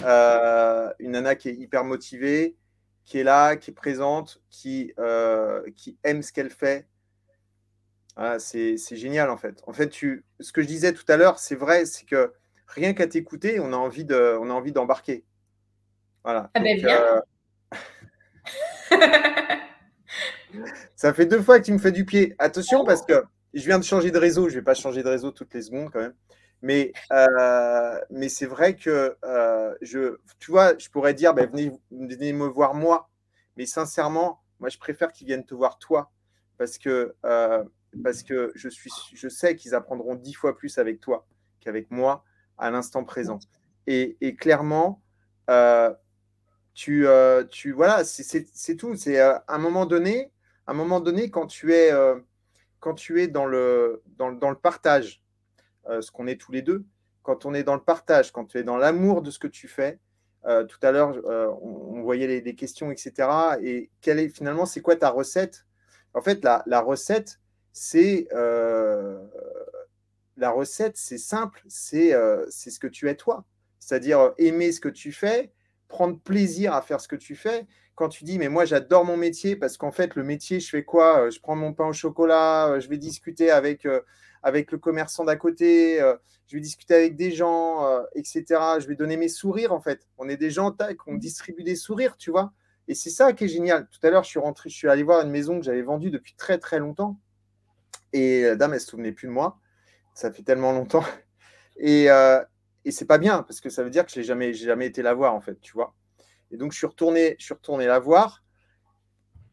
une nana qui est hyper motivée, qui est là, qui est présente, qui euh, qui aime ce qu'elle fait. Voilà, c'est génial en fait. En fait, tu, ce que je disais tout à l'heure, c'est vrai, c'est que rien qu'à t'écouter, on a envie de, on a envie d'embarquer. Voilà. Ah ben bien. euh, ça fait deux fois que tu me fais du pied. Attention parce que je viens de changer de réseau. Je vais pas changer de réseau toutes les secondes quand même. Mais, euh, mais c'est vrai que euh, je, tu vois, je pourrais dire, ben, venez, venez me voir moi. Mais sincèrement, moi, je préfère qu'ils viennent te voir toi parce que, euh, parce que je, suis, je sais qu'ils apprendront dix fois plus avec toi qu'avec moi à l'instant présent. Et, clairement, euh, tu, tu voilà, c'est tout. C'est à un moment donné, un moment donné, quand tu es, quand tu es dans, le, dans, dans le partage, ce qu'on est tous les deux, quand on est dans le partage, quand tu es dans l'amour de ce que tu fais, euh, tout à l'heure, euh, on, voyait les, questions, etc. Et quelle est finalement, c'est quoi ta recette? En fait, la, recette, c'est euh, la recette, c'est simple, c'est c'est ce que tu es toi. C'est-à-dire aimer ce que tu fais, prendre plaisir à faire ce que tu fais. Quand tu dis, mais moi j'adore mon métier parce qu'en fait, le métier, je fais quoi? Je prends mon pain au chocolat, je vais discuter avec avec le commerçant d'à côté, euh, je vais discuter avec des gens, euh, etc. Je vais donner mes sourires, en fait. On est des gens taille, on distribue des sourires, tu vois. Et c'est ça qui est génial. Tout à l'heure, je suis rentré, je suis allé voir une maison que j'avais vendue depuis très, très longtemps. Et la dame, elle ne se souvenait plus de moi. Ça fait tellement longtemps. Et, euh, et c'est pas bien, parce que ça veut dire que je n'ai jamais, jamais été la voir, en fait, tu vois. Et donc, je suis retourné, je suis retourné la voir.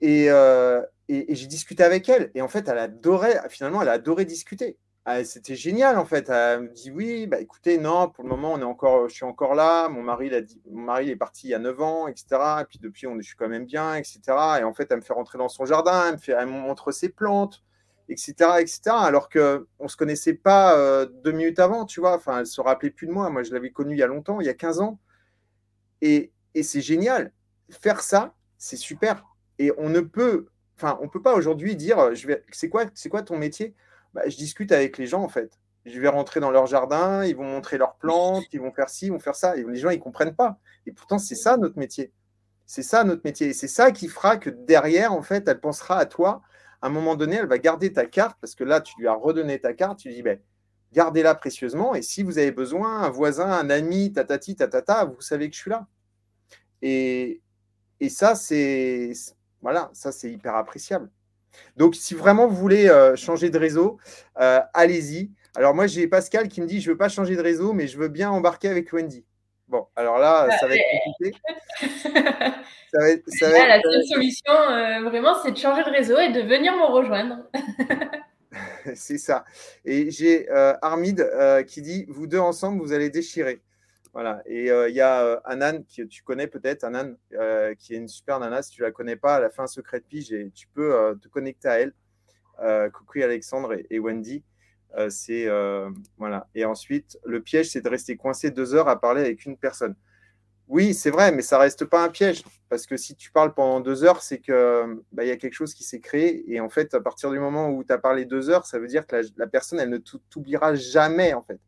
Et, euh, j'ai discuté avec elle. Et en fait, elle adorait, finalement, elle a discuter. Ah, c'était génial, en fait. Elle me dit oui, bah écoutez, non, pour le moment, on est encore, je suis encore là. Mon mari, mon mari est parti il y a 9 ans, etc. Et puis depuis, on, je suis quand même bien, etc. Et en fait, elle me fait rentrer dans son jardin, me, elle me montre ses plantes, etc. alors qu'on ne se connaissait pas euh, deux minutes avant, tu vois. Enfin, elle se rappelait plus de moi. Moi, je l'avais connue il y a longtemps, il y a 15 ans. Et, et c'est génial. Faire ça, c'est super. Et on ne peut enfin, on peut pas aujourd'hui dire, je vais, c'est quoi, c'est quoi ton métier? Bah, Je discute avec les gens en fait. Je vais rentrer dans leur jardin, ils vont montrer leurs plantes, ils vont faire ci, ils vont faire ça. Et les gens, ils comprennent pas. Et pourtant, c'est ça notre métier. C'est ça notre métier. Et c'est ça qui fera que derrière, en fait, elle pensera à toi. À un moment donné, elle va garder ta carte parce que là, tu lui as redonné ta carte. Tu lui dis, ben, gardez-la précieusement. Et si vous avez besoin, un voisin, un ami, tatati, tatata, vous savez que je suis là. Et, ça, c'est voilà, ça c'est hyper appréciable. Donc, si vraiment vous voulez euh, changer de réseau, euh, allez-y. Alors, moi, j'ai Pascal qui me dit Je veux pas changer de réseau, mais je veux bien embarquer avec Wendy. Bon, alors là, ça va être compliqué. ça va être, la seule solution, euh, vraiment, c'est de changer de réseau et de venir me rejoindre. c'est ça. Et j'ai Armide qui dit Vous deux ensemble, vous allez déchirer. Voilà. Et euh, il y a euh, Anan, que tu connais peut-être, Anan, euh, qui est une super nana. Si tu la connais pas, elle a fait un secret de pige et tu peux te connecter à elle. coucou Alexandre et, Wendy. C'est voilà. Et ensuite, le piège, c'est de rester coincé deux heures à parler avec une personne. Oui, c'est vrai, mais ça reste pas un piège parce que si tu parles pendant deux heures, c'est que bah, il y a quelque chose qui s'est créé et en fait, à partir du moment où tu as parlé deux heures, ça veut dire que la, personne, elle ne t'oubliera jamais en fait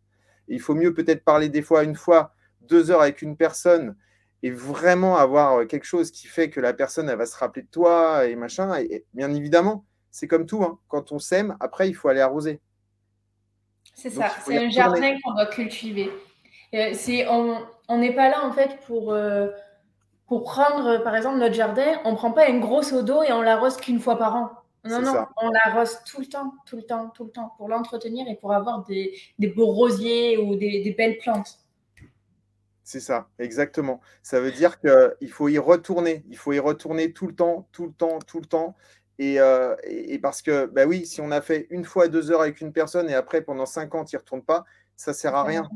il faut mieux peut-être parler des fois une fois, deux heures avec une personne et vraiment avoir quelque chose qui fait que la personne, elle va se rappeler de toi et machin. Et, bien évidemment, c'est comme tout. Hein. Quand on s'aime, après, il faut aller arroser. C'est ça. C'est un jardin qu'on doit cultiver. Euh, on n'est pas là, en fait, pour, euh, pour prendre, par exemple, notre jardin. On ne prend pas une grosse eau d'eau et on l'arrose qu'une fois par an. Non, non, on l'arrose tout le temps, tout le temps, tout le temps, pour l'entretenir et pour avoir des, beaux rosiers ou des, belles plantes. C'est ça, exactement. Ça veut dire qu'il faut y retourner. Il faut y retourner tout le temps, tout le temps, tout le temps. Et, euh, parce que, bah oui, si on a fait une fois deux heures avec une personne et après pendant cinq ans, tu n'y retournes pas, ça ne sert à rien.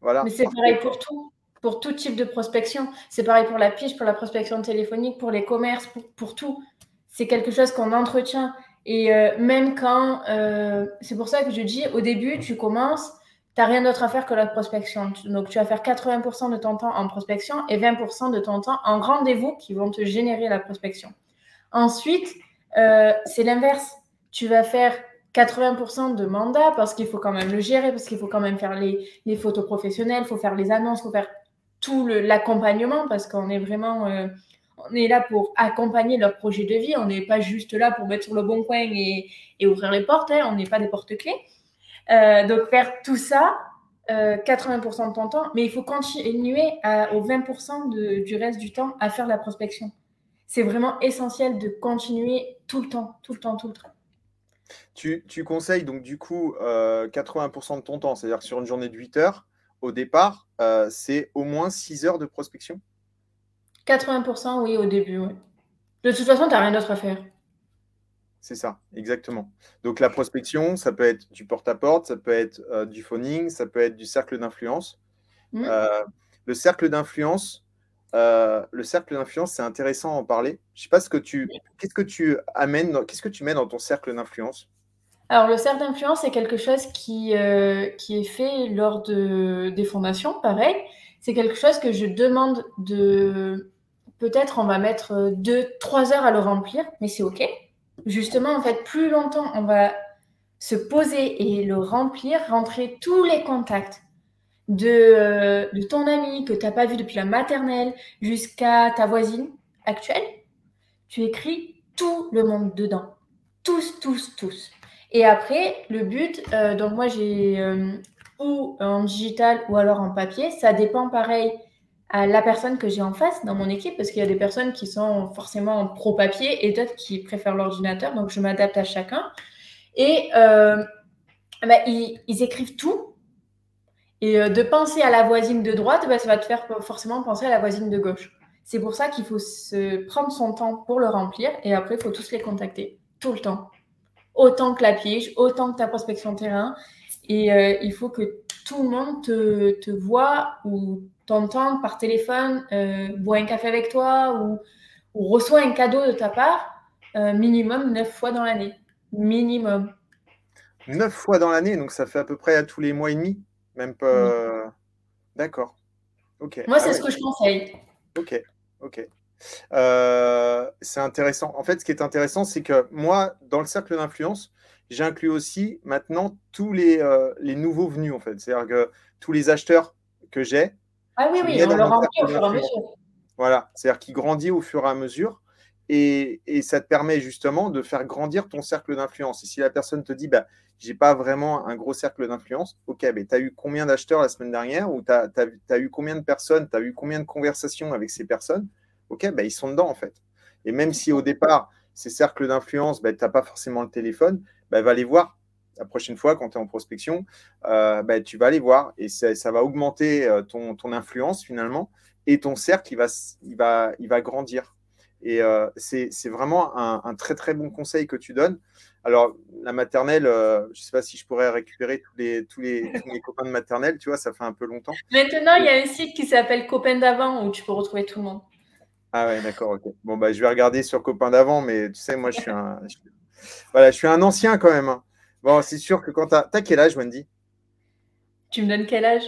Voilà. Mais c'est pareil pour tout, pour tout type de prospection. C'est pareil pour la pige, pour la prospection téléphonique, pour les commerces, pour tout c'est quelque chose qu'on entretient. Et euh, même quand, euh, c'est pour ça que je dis, au début, tu commences, tu n'as rien d'autre à faire que la prospection. Donc, tu vas faire 80% de ton temps en prospection et 20% de ton temps en rendez-vous qui vont te générer la prospection. Ensuite, euh, c'est l'inverse. Tu vas faire 80% de mandat parce qu'il faut quand même le gérer, parce qu'il faut quand même faire les, photos professionnelles, il faut faire les annonces, il faut faire tout l'accompagnement parce qu'on est vraiment on est là pour accompagner leur projet de vie. On n'est pas juste là pour mettre sur le bon coin et, ouvrir les portes. Hein. On n'est pas des porte-clés. Euh, donc, faire tout ça, 80% euh, de ton temps, mais il faut continuer à, aux 20% du reste du temps à faire la prospection. C'est vraiment essentiel de continuer tout le temps, tout le temps, tout le temps. Tu, conseilles donc du coup 80% euh, de ton temps, c'est-à-dire que sur une journée de 8 heures, au départ, c'est au moins 6 heures de prospection? 80%, oui, au début, oui. De toute façon, tu n'as rien d'autre à faire. C'est ça, exactement. Donc la prospection, ça peut être du porte-à-porte, ça peut être euh, du phoning, ça peut être du cercle d'influence. Euh, le cercle d'influence, euh, le cercle d'influence, c'est intéressant à en parler. Je sais pas ce que tu, qu'est-ce que tu amènes, dans- qu'est-ce que tu mets dans ton cercle d'influence? Alors, le cercle d'influence, c'est quelque chose qui, euh, qui est fait lors de, des fondations, pareil. C'est quelque chose que je demande de... Peut-être on va mettre euh, deux, trois heures à le remplir, mais c'est OK. Justement, en fait, plus longtemps on va se poser et le remplir, rentrer tous les contacts de, euh, de ton ami que tu n'as pas vu depuis la maternelle jusqu'à ta voisine actuelle. Tu écris tout le monde dedans. Tous, tous, tous. Et après, le but, euh, donc moi j'ai euh, ou en digital ou alors en papier, ça dépend pareil à la personne que j'ai en face dans mon équipe, parce qu'il y a des personnes qui sont forcément en pro papier et d'autres qui préfèrent l'ordinateur, donc je m'adapte à chacun. Et bah, ils, ils écrivent tout. Et euh, de penser à la voisine de droite, bah, ça va te faire forcément penser à la voisine de gauche. C'est pour ça qu'il faut se prendre son temps pour le remplir et après, il faut tous les contacter tout le temps. Autant que la pige, autant que ta prospection terrain. Et euh, il faut que tout le monde te, te voit ou t'entende par téléphone, euh, boit un café avec toi ou, reçoit un cadeau de ta part euh, minimum neuf fois dans l'année. Minimum. Neuf fois dans l'année, donc ça fait à peu près à tous les mois et demi, même pas. D'accord. Ok. Moi, Ah c'est ouais. ce que je conseille. Ok, ok. Euh, c'est intéressant. En fait, ce qui est intéressant, c'est que moi, dans le cercle d'influence, j'inclus aussi maintenant tous les, euh, les nouveaux venus, en fait. C'est-à-dire que tous les acheteurs que j'ai, Ah oui, oui, on dans le mon remplit au cercle fur et à d'influence. mesure. voilà, c'est-à-dire qui grandit au fur et à mesure. Et, ça te permet justement de faire grandir ton cercle d'influence. Et si la personne te dit, bah, j'ai pas vraiment un gros cercle d'influence, ok, mais tu as eu combien d'acheteurs la semaine dernière ou tu as, eu combien de personnes, tu as eu combien de conversations avec ces personnes, ok, bah, ils sont dedans en fait. Et même si au départ, ces cercles d'influence, bah, tu n'as pas forcément le téléphone, bah, va les voir. La prochaine fois, quand tu es en prospection, euh, bah, tu vas les voir et ça, va augmenter euh, ton, influence finalement et ton cercle, il va grandir. Et euh, c'est vraiment un, un très très bon conseil que tu donnes. Alors, la maternelle, euh, je ne sais pas si je pourrais récupérer tous les, tous, les, tous copains de maternelle, tu vois, ça fait un peu longtemps. Maintenant, il y a un site qui s'appelle Copains d'avant où tu peux retrouver tout le monde. Ah ouais, d'accord, ok. Bon, bah, je vais regarder sur copains d'avant, mais tu sais, moi, je suis un, je, voilà, je suis un ancien quand même. hein. Bon, c'est sûr que quand tu as... T'as quel âge, Wendy? Tu me donnes quel âge?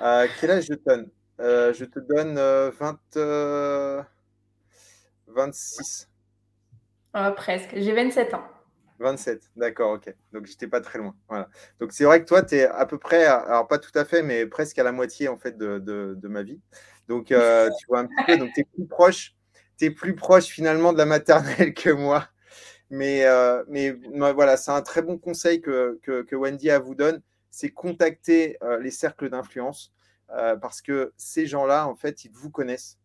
Euh, Quel âge je te donne? Euh, Je te donne euh, 20, euh, 26. Ah, Presque. J'ai 27 ans. 27, d'accord, ok. Donc j'étais pas très loin. Voilà. Donc c'est vrai que toi, tu es à peu près, alors pas tout à fait, mais presque à la moitié en fait de, de- de ma vie. Donc euh, tu vois un petit peu, donc tu es plus proche, tu plus proche finalement de la maternelle que moi. Mais, euh, mais voilà, c'est un très bon conseil que, que, que Wendy à vous donne, c'est contacter euh, les cercles d'influence euh, parce que ces gens-là, en fait, ils vous connaissent.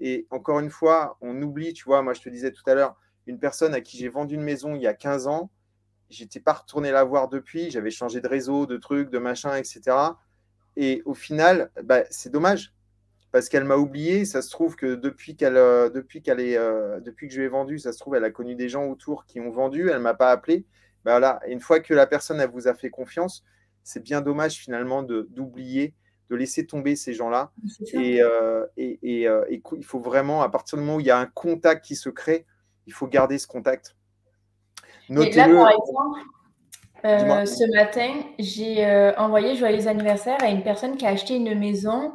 Et encore une fois, on oublie, tu vois, moi je te disais tout à l'heure, une personne à qui j'ai vendu une maison il y a 15 ans, j'étais pas retourné la voir depuis, j'avais changé de réseau, de trucs, de machin, etc. Et au final, bah, c'est dommage parce qu'elle m'a oublié. Ça se trouve que depuis qu'elle, euh, depuis qu'elle est, euh, depuis que je lui ai vendu, ça se trouve elle a connu des gens autour qui ont vendu, elle m'a pas appelé. Bah, voilà. Une fois que la personne elle vous a fait confiance, c'est bien dommage finalement d'oublier, de laisser tomber ces gens-là. Et, euh, et, et, euh, et cou- il faut vraiment, à partir du moment où il y a un contact qui se crée, il faut garder ce contact. Et là, Notez-le. par exemple, euh, ce matin, j'ai euh, envoyé joyeux anniversaire à une personne qui a acheté une maison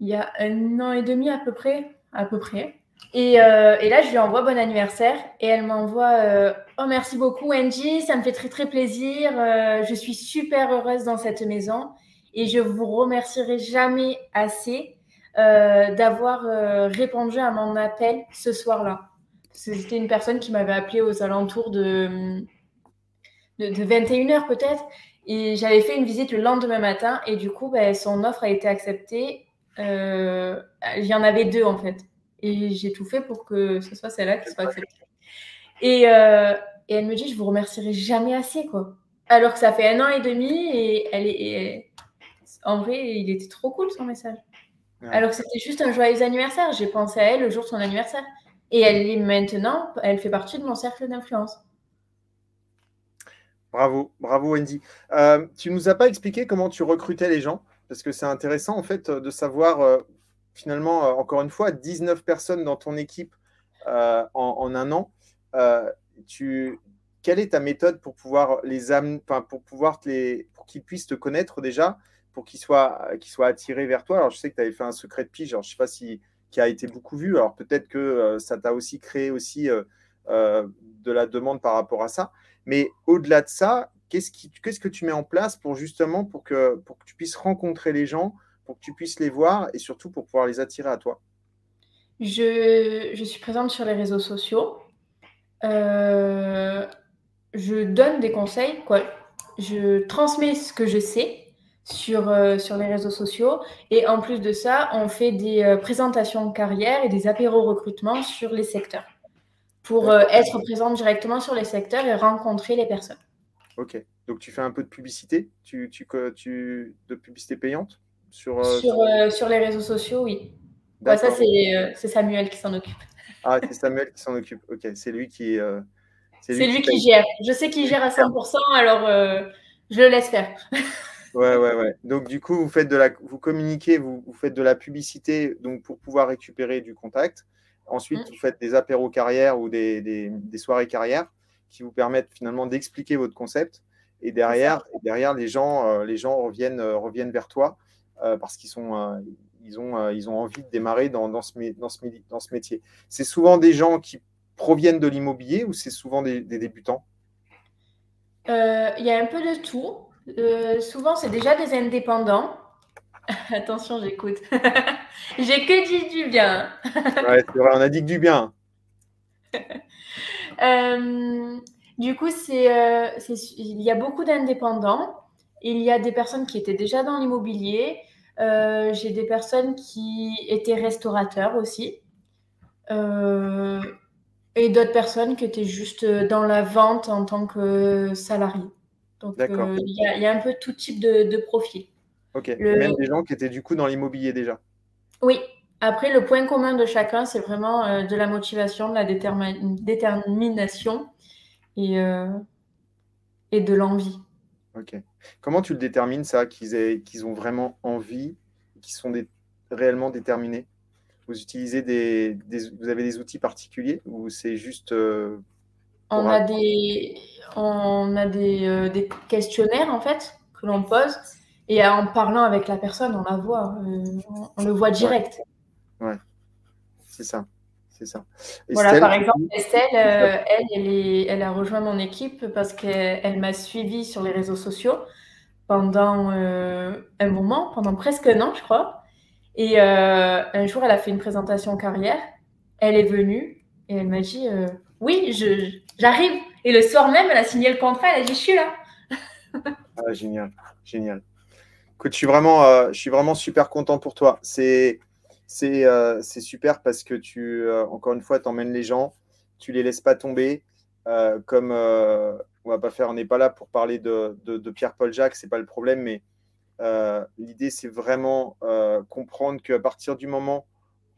il y a un an et demi à peu près. À peu près. Et, euh, et là, je lui envoie bon anniversaire et elle m'envoie euh, Oh, merci beaucoup, Angie, ça me fait très très plaisir. euh, je suis super heureuse dans cette maison et je vous remercierai jamais assez euh, d'avoir euh, répondu à mon appel ce soir-là. Parce que C'était une personne qui m'avait appelé aux alentours de, de, de 21h peut-être. Et j'avais fait une visite le lendemain matin et du coup, ben, son offre a été acceptée. Euh, il y en avait deux en fait. Et j'ai tout fait pour que ce soit celle-là qui soit acceptée. Et, elle me dit, je vous remercierai jamais assez, quoi. Alors que ça fait un an et demi et elle est. en vrai, il était trop cool son message. Alors que c'était juste un joyeux anniversaire. J'ai pensé à elle le jour de son anniversaire. Et elle est maintenant, elle fait partie de mon cercle d'influence. Bravo, bravo Wendy. Euh, tu nous as pas expliqué comment tu recrutais les gens Parce que c'est intéressant en fait de savoir euh, finalement, euh, encore une fois, 19 personnes dans ton équipe en, en, un an. tu, quelle est ta méthode pour pouvoir les amener, pour pouvoir les, pour qu'ils puissent te connaître déjà, pour qu'ils soient, attirés vers toi Alors, je sais que tu avais fait un secret de pige, alors, je ne sais pas si qui a été beaucoup vu. Alors, peut-être que euh, ça t'a aussi créé aussi euh, euh, de la demande par rapport à ça. Mais au-delà de ça, qu'est-ce, que tu mets en place pour justement pour que, pour que tu puisses rencontrer les gens, pour que tu puisses les voir et surtout pour pouvoir les attirer à toi? Je, je suis présente sur les réseaux sociaux. Je donne des conseils, quoi. Je transmets ce que je sais sur, euh, sur les réseaux sociaux. Et en plus de ça, on fait des euh, présentations de carrière et des apéros recrutement sur les secteurs pour euh, être présente directement sur les secteurs et rencontrer les personnes. Ok. Donc tu fais un peu de publicité? Tu, tu, tu, De publicité payante? Sur, sur, sur, les réseaux sociaux, oui. ça, c'est Samuel qui s'en occupe. Ah, c'est Samuel qui s'en occupe. Ok, c'est lui qui. C'est lui, qui, gère. Je sais qu'il gère à 100%, alors je le laisse faire. ouais, ouais, ouais. Donc, du coup, vous, faites de la, vous communiquez, vous, vous faites de la publicité donc, pour pouvoir récupérer du contact. Ensuite, mm. vous faites des apéros carrière ou des, des, des, soirées carrière qui vous permettent finalement d'expliquer votre concept. Et derrière, derrière les, gens, euh, les gens reviennent, euh, reviennent vers toi parce qu'ils sont, ils ont, ils ont envie de démarrer dans, dans, ce, dans, ce, dans ce métier. C'est souvent des gens qui proviennent de l'immobilier ou c'est souvent des, débutants? Euh, Il y a un peu de tout. Euh, souvent, c'est déjà des indépendants. Attention, j'écoute. J'ai que dit du bien. ouais, c'est vrai, on a dit que du bien. Euh, du coup, c'est, il y a beaucoup d'indépendants. Il y a des personnes qui étaient déjà dans l'immobilier. j'ai des personnes qui étaient restaurateurs aussi. Euh, et d'autres personnes qui étaient juste euh, dans la vente en tant que salarié. Donc, euh, il y, a un peu tout type de, de profil. Ok, même des gens qui étaient du coup dans l'immobilier déjà. Oui, après, le point commun de chacun, c'est vraiment euh, de la motivation, de la détermination et, et de l'envie. Ok. Comment tu le détermines, ça, qu'ils ont vraiment envie, qu'ils sont réellement déterminés? Vous utilisez des, vous avez des outils particuliers ou c'est juste euh, on, a des, on a des, euh, des, questionnaires en fait que l'on pose et en parlant avec la personne, on la voit, euh, on, le voit direct. Ouais, c'est ça. C'est ça. voilà, par exemple, Estelle, elle, elle, est, elle, a rejoint mon équipe parce qu'elle m'a suivi sur les réseaux sociaux pendant un moment, pendant presque un an, je crois. Et euh, un jour, elle a fait une présentation carrière. Elle est venue et elle m'a dit euh, Oui, j'arrive. Et le soir même, elle a signé le contrat. Elle a dit Je suis là. ah, génial, génial. Écoute, je suis vraiment, euh, je suis vraiment super content pour toi. C'est c'est super parce que tu, encore une fois, tu emmènes les gens, tu les laisses pas tomber. comme on va pas faire, on n'est pas là pour parler de, Pierre-Paul Jacques, c'est pas le problème, mais euh, l'idée, c'est vraiment euh, comprendre qu'à partir du moment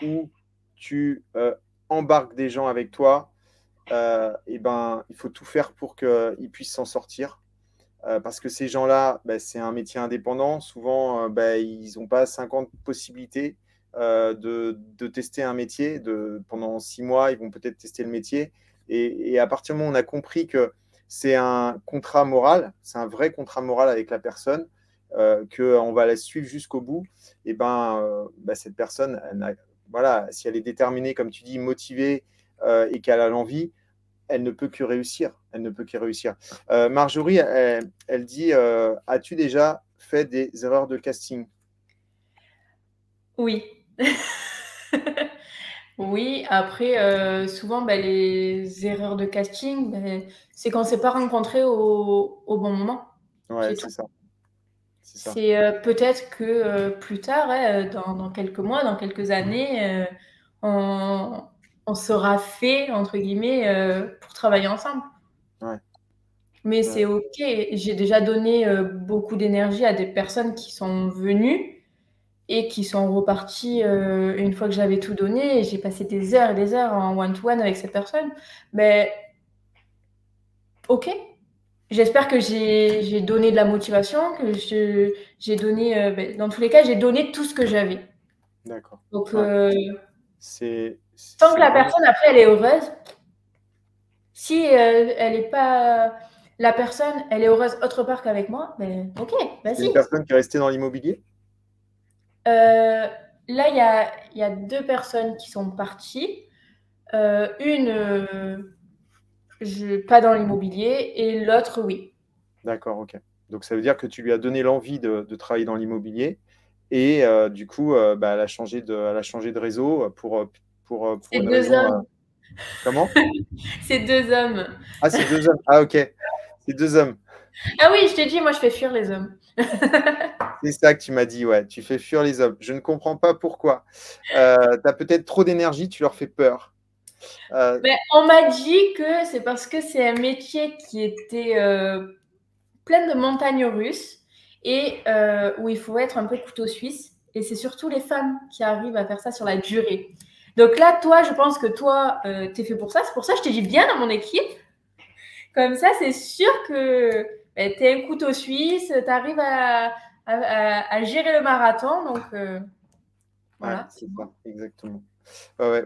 où tu euh, embarques des gens avec toi, et eh ben, il faut tout faire pour qu'ils puissent s'en sortir. parce que ces gens-là, ben, c'est un métier indépendant. Souvent, ben, ils n'ont pas 50 possibilités de, tester un métier. Pendant six mois, ils vont peut-être tester le métier. Et, et, à partir du moment où on a compris que c'est un contrat moral, c'est un vrai contrat moral avec la personne, euh, qu'on va la suivre jusqu'au bout, et ben, euh, bah, cette personne, voilà, si elle est déterminée, comme tu dis, motivée euh, et qu'elle a l'envie, elle ne peut que réussir. Elle ne peut que réussir. Marjorie, elle, dit As-tu déjà fait des erreurs de casting? Oui. oui, après, souvent, bah, les erreurs de casting, bah, c'est qu'on ne s'est pas rencontré au, au, bon moment. Ouais, c'est ça. C'est euh, peut-être que euh, plus tard, hein, dans, quelques mois, dans quelques années, euh, on, sera fait, entre guillemets, pour travailler ensemble. Mais c'est OK. J'ai déjà donné beaucoup d'énergie à des personnes qui sont venues et qui sont repartis euh, une fois que j'avais tout donné j'ai passé des heures et des heures en one-to-one avec cette personne. Mais ok, j'espère que j'ai donné de la motivation, que j'ai donné, euh, ben, dans tous les cas, j'ai donné tout ce que j'avais. D'accord. Donc, euh, c'est tant que la personne après elle est heureuse, si elle n'est pas la personne, elle est heureuse autre part qu'avec moi, ben ok, vas-y. C'est une personne qui est restée dans l'immobilier? Euh, là, il y a, y a, deux personnes qui sont parties. Euh, une, euh, je, pas dans l'immobilier, et l'autre, oui. D'accord, ok. Donc ça veut dire que tu lui as donné l'envie de, de, travailler dans l'immobilier et du coup, bah, elle, a changé de, elle a changé de réseau pour. pour, pour c'est deux hommes. Comment? C'est deux hommes. Ah, c'est deux hommes. Ah, ok. C'est deux hommes. Ah oui, je t'ai dit, moi, je fais fuir les hommes. c'est ça que tu m'as dit, ouais. Tu fais fuir les hommes. Je ne comprends pas pourquoi. Euh, tu as peut-être trop d'énergie, tu leur fais peur. Euh, Mais on m'a dit que c'est parce que c'est un métier qui était euh, plein de montagnes russes et où il faut être un peu couteau suisse. Et c'est surtout les femmes qui arrivent à faire ça sur la durée. Donc là, toi, je pense que toi, tu es fait pour ça. C'est pour ça que je t'ai dit bien dans mon équipe. Comme ça, c'est sûr que ben, tu es un couteau suisse, tu arrives à, à, gérer le marathon. Donc, euh, voilà. c'est ça, exactement.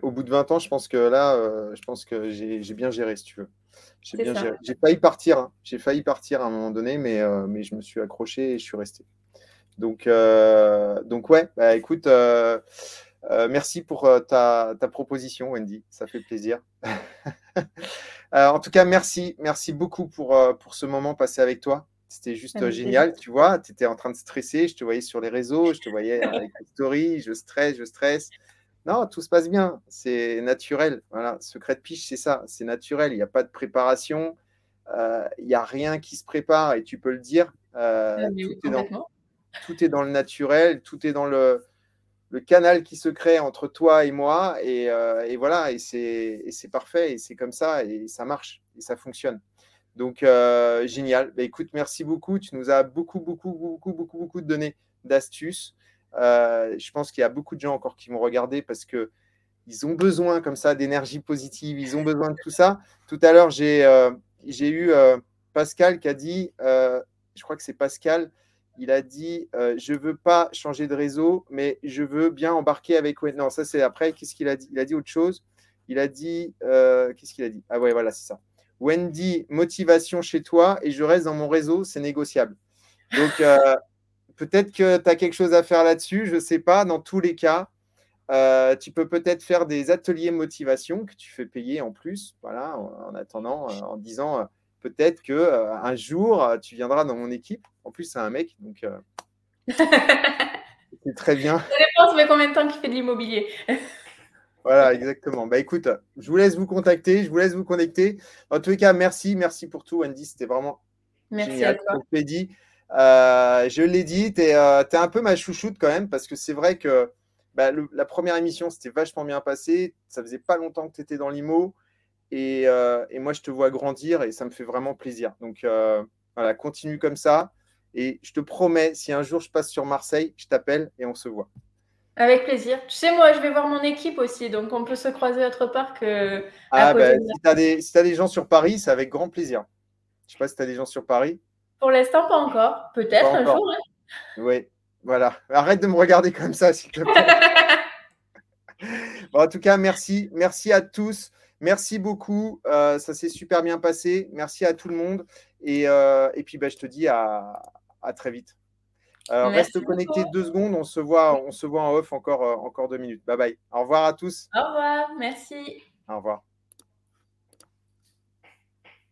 Au bout de 20 ans, je pense que là, euh, je pense que j'ai bien géré, si tu veux. J'ai failli partir. Hein. J'ai failli partir à un moment donné, mais, euh, mais je me suis accroché et je suis resté. Donc, donc ouais, bah, écoute, merci pour ta, ta, proposition, Wendy. Ça fait plaisir. Euh, en tout cas, merci, merci beaucoup pour, euh, pour ce moment passé avec toi. C'était juste génial, tu vois. Tu étais en train de stresser, je te voyais sur les réseaux, je te voyais avec les stories, je stresse, je stresse. Non, tout se passe bien, c'est naturel. Voilà, secret de piche, c'est ça, c'est naturel. Il n'y a pas de préparation, euh, il n'y a rien qui se prépare et tu peux le dire. Ah, tout, est dans, tout, est dans, le naturel, tout est dans le, le canal qui se crée entre toi et moi. Et, euh, voilà, et c'est parfait, et c'est comme ça, et ça marche, et ça fonctionne. Donc, euh, génial. Bah, écoute, merci beaucoup. Tu nous as beaucoup, beaucoup, beaucoup, beaucoup, beaucoup donné d'astuces. Euh, je pense qu'il y a beaucoup de gens encore qui vont regarder parce que ils ont besoin comme ça d'énergie positive, ils ont besoin de tout ça. Tout à l'heure, j'ai eu Pascal qui a dit, je crois que c'est Pascal, il a dit euh, Je veux pas changer de réseau, mais je veux bien embarquer avec Wendy. Non, ça c'est après. Qu'est-ce qu'il a dit? Il a dit autre chose. Il a dit euh, Qu'est-ce qu'il a dit? Ah ouais, voilà, c'est ça. Wendy, motivation chez toi et je reste dans mon réseau, c'est négociable. Donc, euh, peut-être que tu as quelque chose à faire là-dessus, je ne sais pas. Dans tous les cas, tu peux peut-être faire des ateliers motivation que tu fais payer en plus, voilà, en, attendant, en disant peut-être que euh, un jour, euh, tu viendras dans mon équipe. En plus, c'est un mec, donc euh, c'est très bien. Ça dépend, ça fait combien de temps qu'il fait de l'immobilier. voilà, exactement. Bah écoute, je vous laisse vous contacter, je vous laisse vous connecter. En tous les cas, merci, merci pour tout, Wendy. C'était vraiment merci génial. À toi. Je dit, je l'ai dit, tu es, un peu ma chouchoute quand même, parce que c'est vrai que bah, la première émission, c'était vachement bien passé. Ça faisait pas longtemps que tu étais dans l'IMO. Euh, et, moi, je te vois grandir et ça me fait vraiment plaisir. Donc, euh, voilà, continue comme ça. Et je te promets, si un jour je passe sur Marseille, je t'appelle et on se voit. Avec plaisir. Tu sais, moi, je vais voir mon équipe aussi, donc on peut se croiser autre part que. Ah, ben, si tu as, des gens sur Paris, c'est avec grand plaisir. Je ne sais pas si tu as des gens sur Paris. Pour l'instant, pas encore. Peut-être un jour. Hein. Oui, voilà. Arrête de me regarder comme ça, s'il te plaît. en tout cas, merci. Merci à tous. Merci beaucoup. Euh, ça s'est super bien passé. Merci à tout le monde. Et, euh, puis, bah, je te dis à, très vite. Euh, reste connecté deux secondes. On se voit, on se voit en off encore, encore deux minutes. Bye bye. Au revoir à tous. Au revoir. Merci. Au revoir.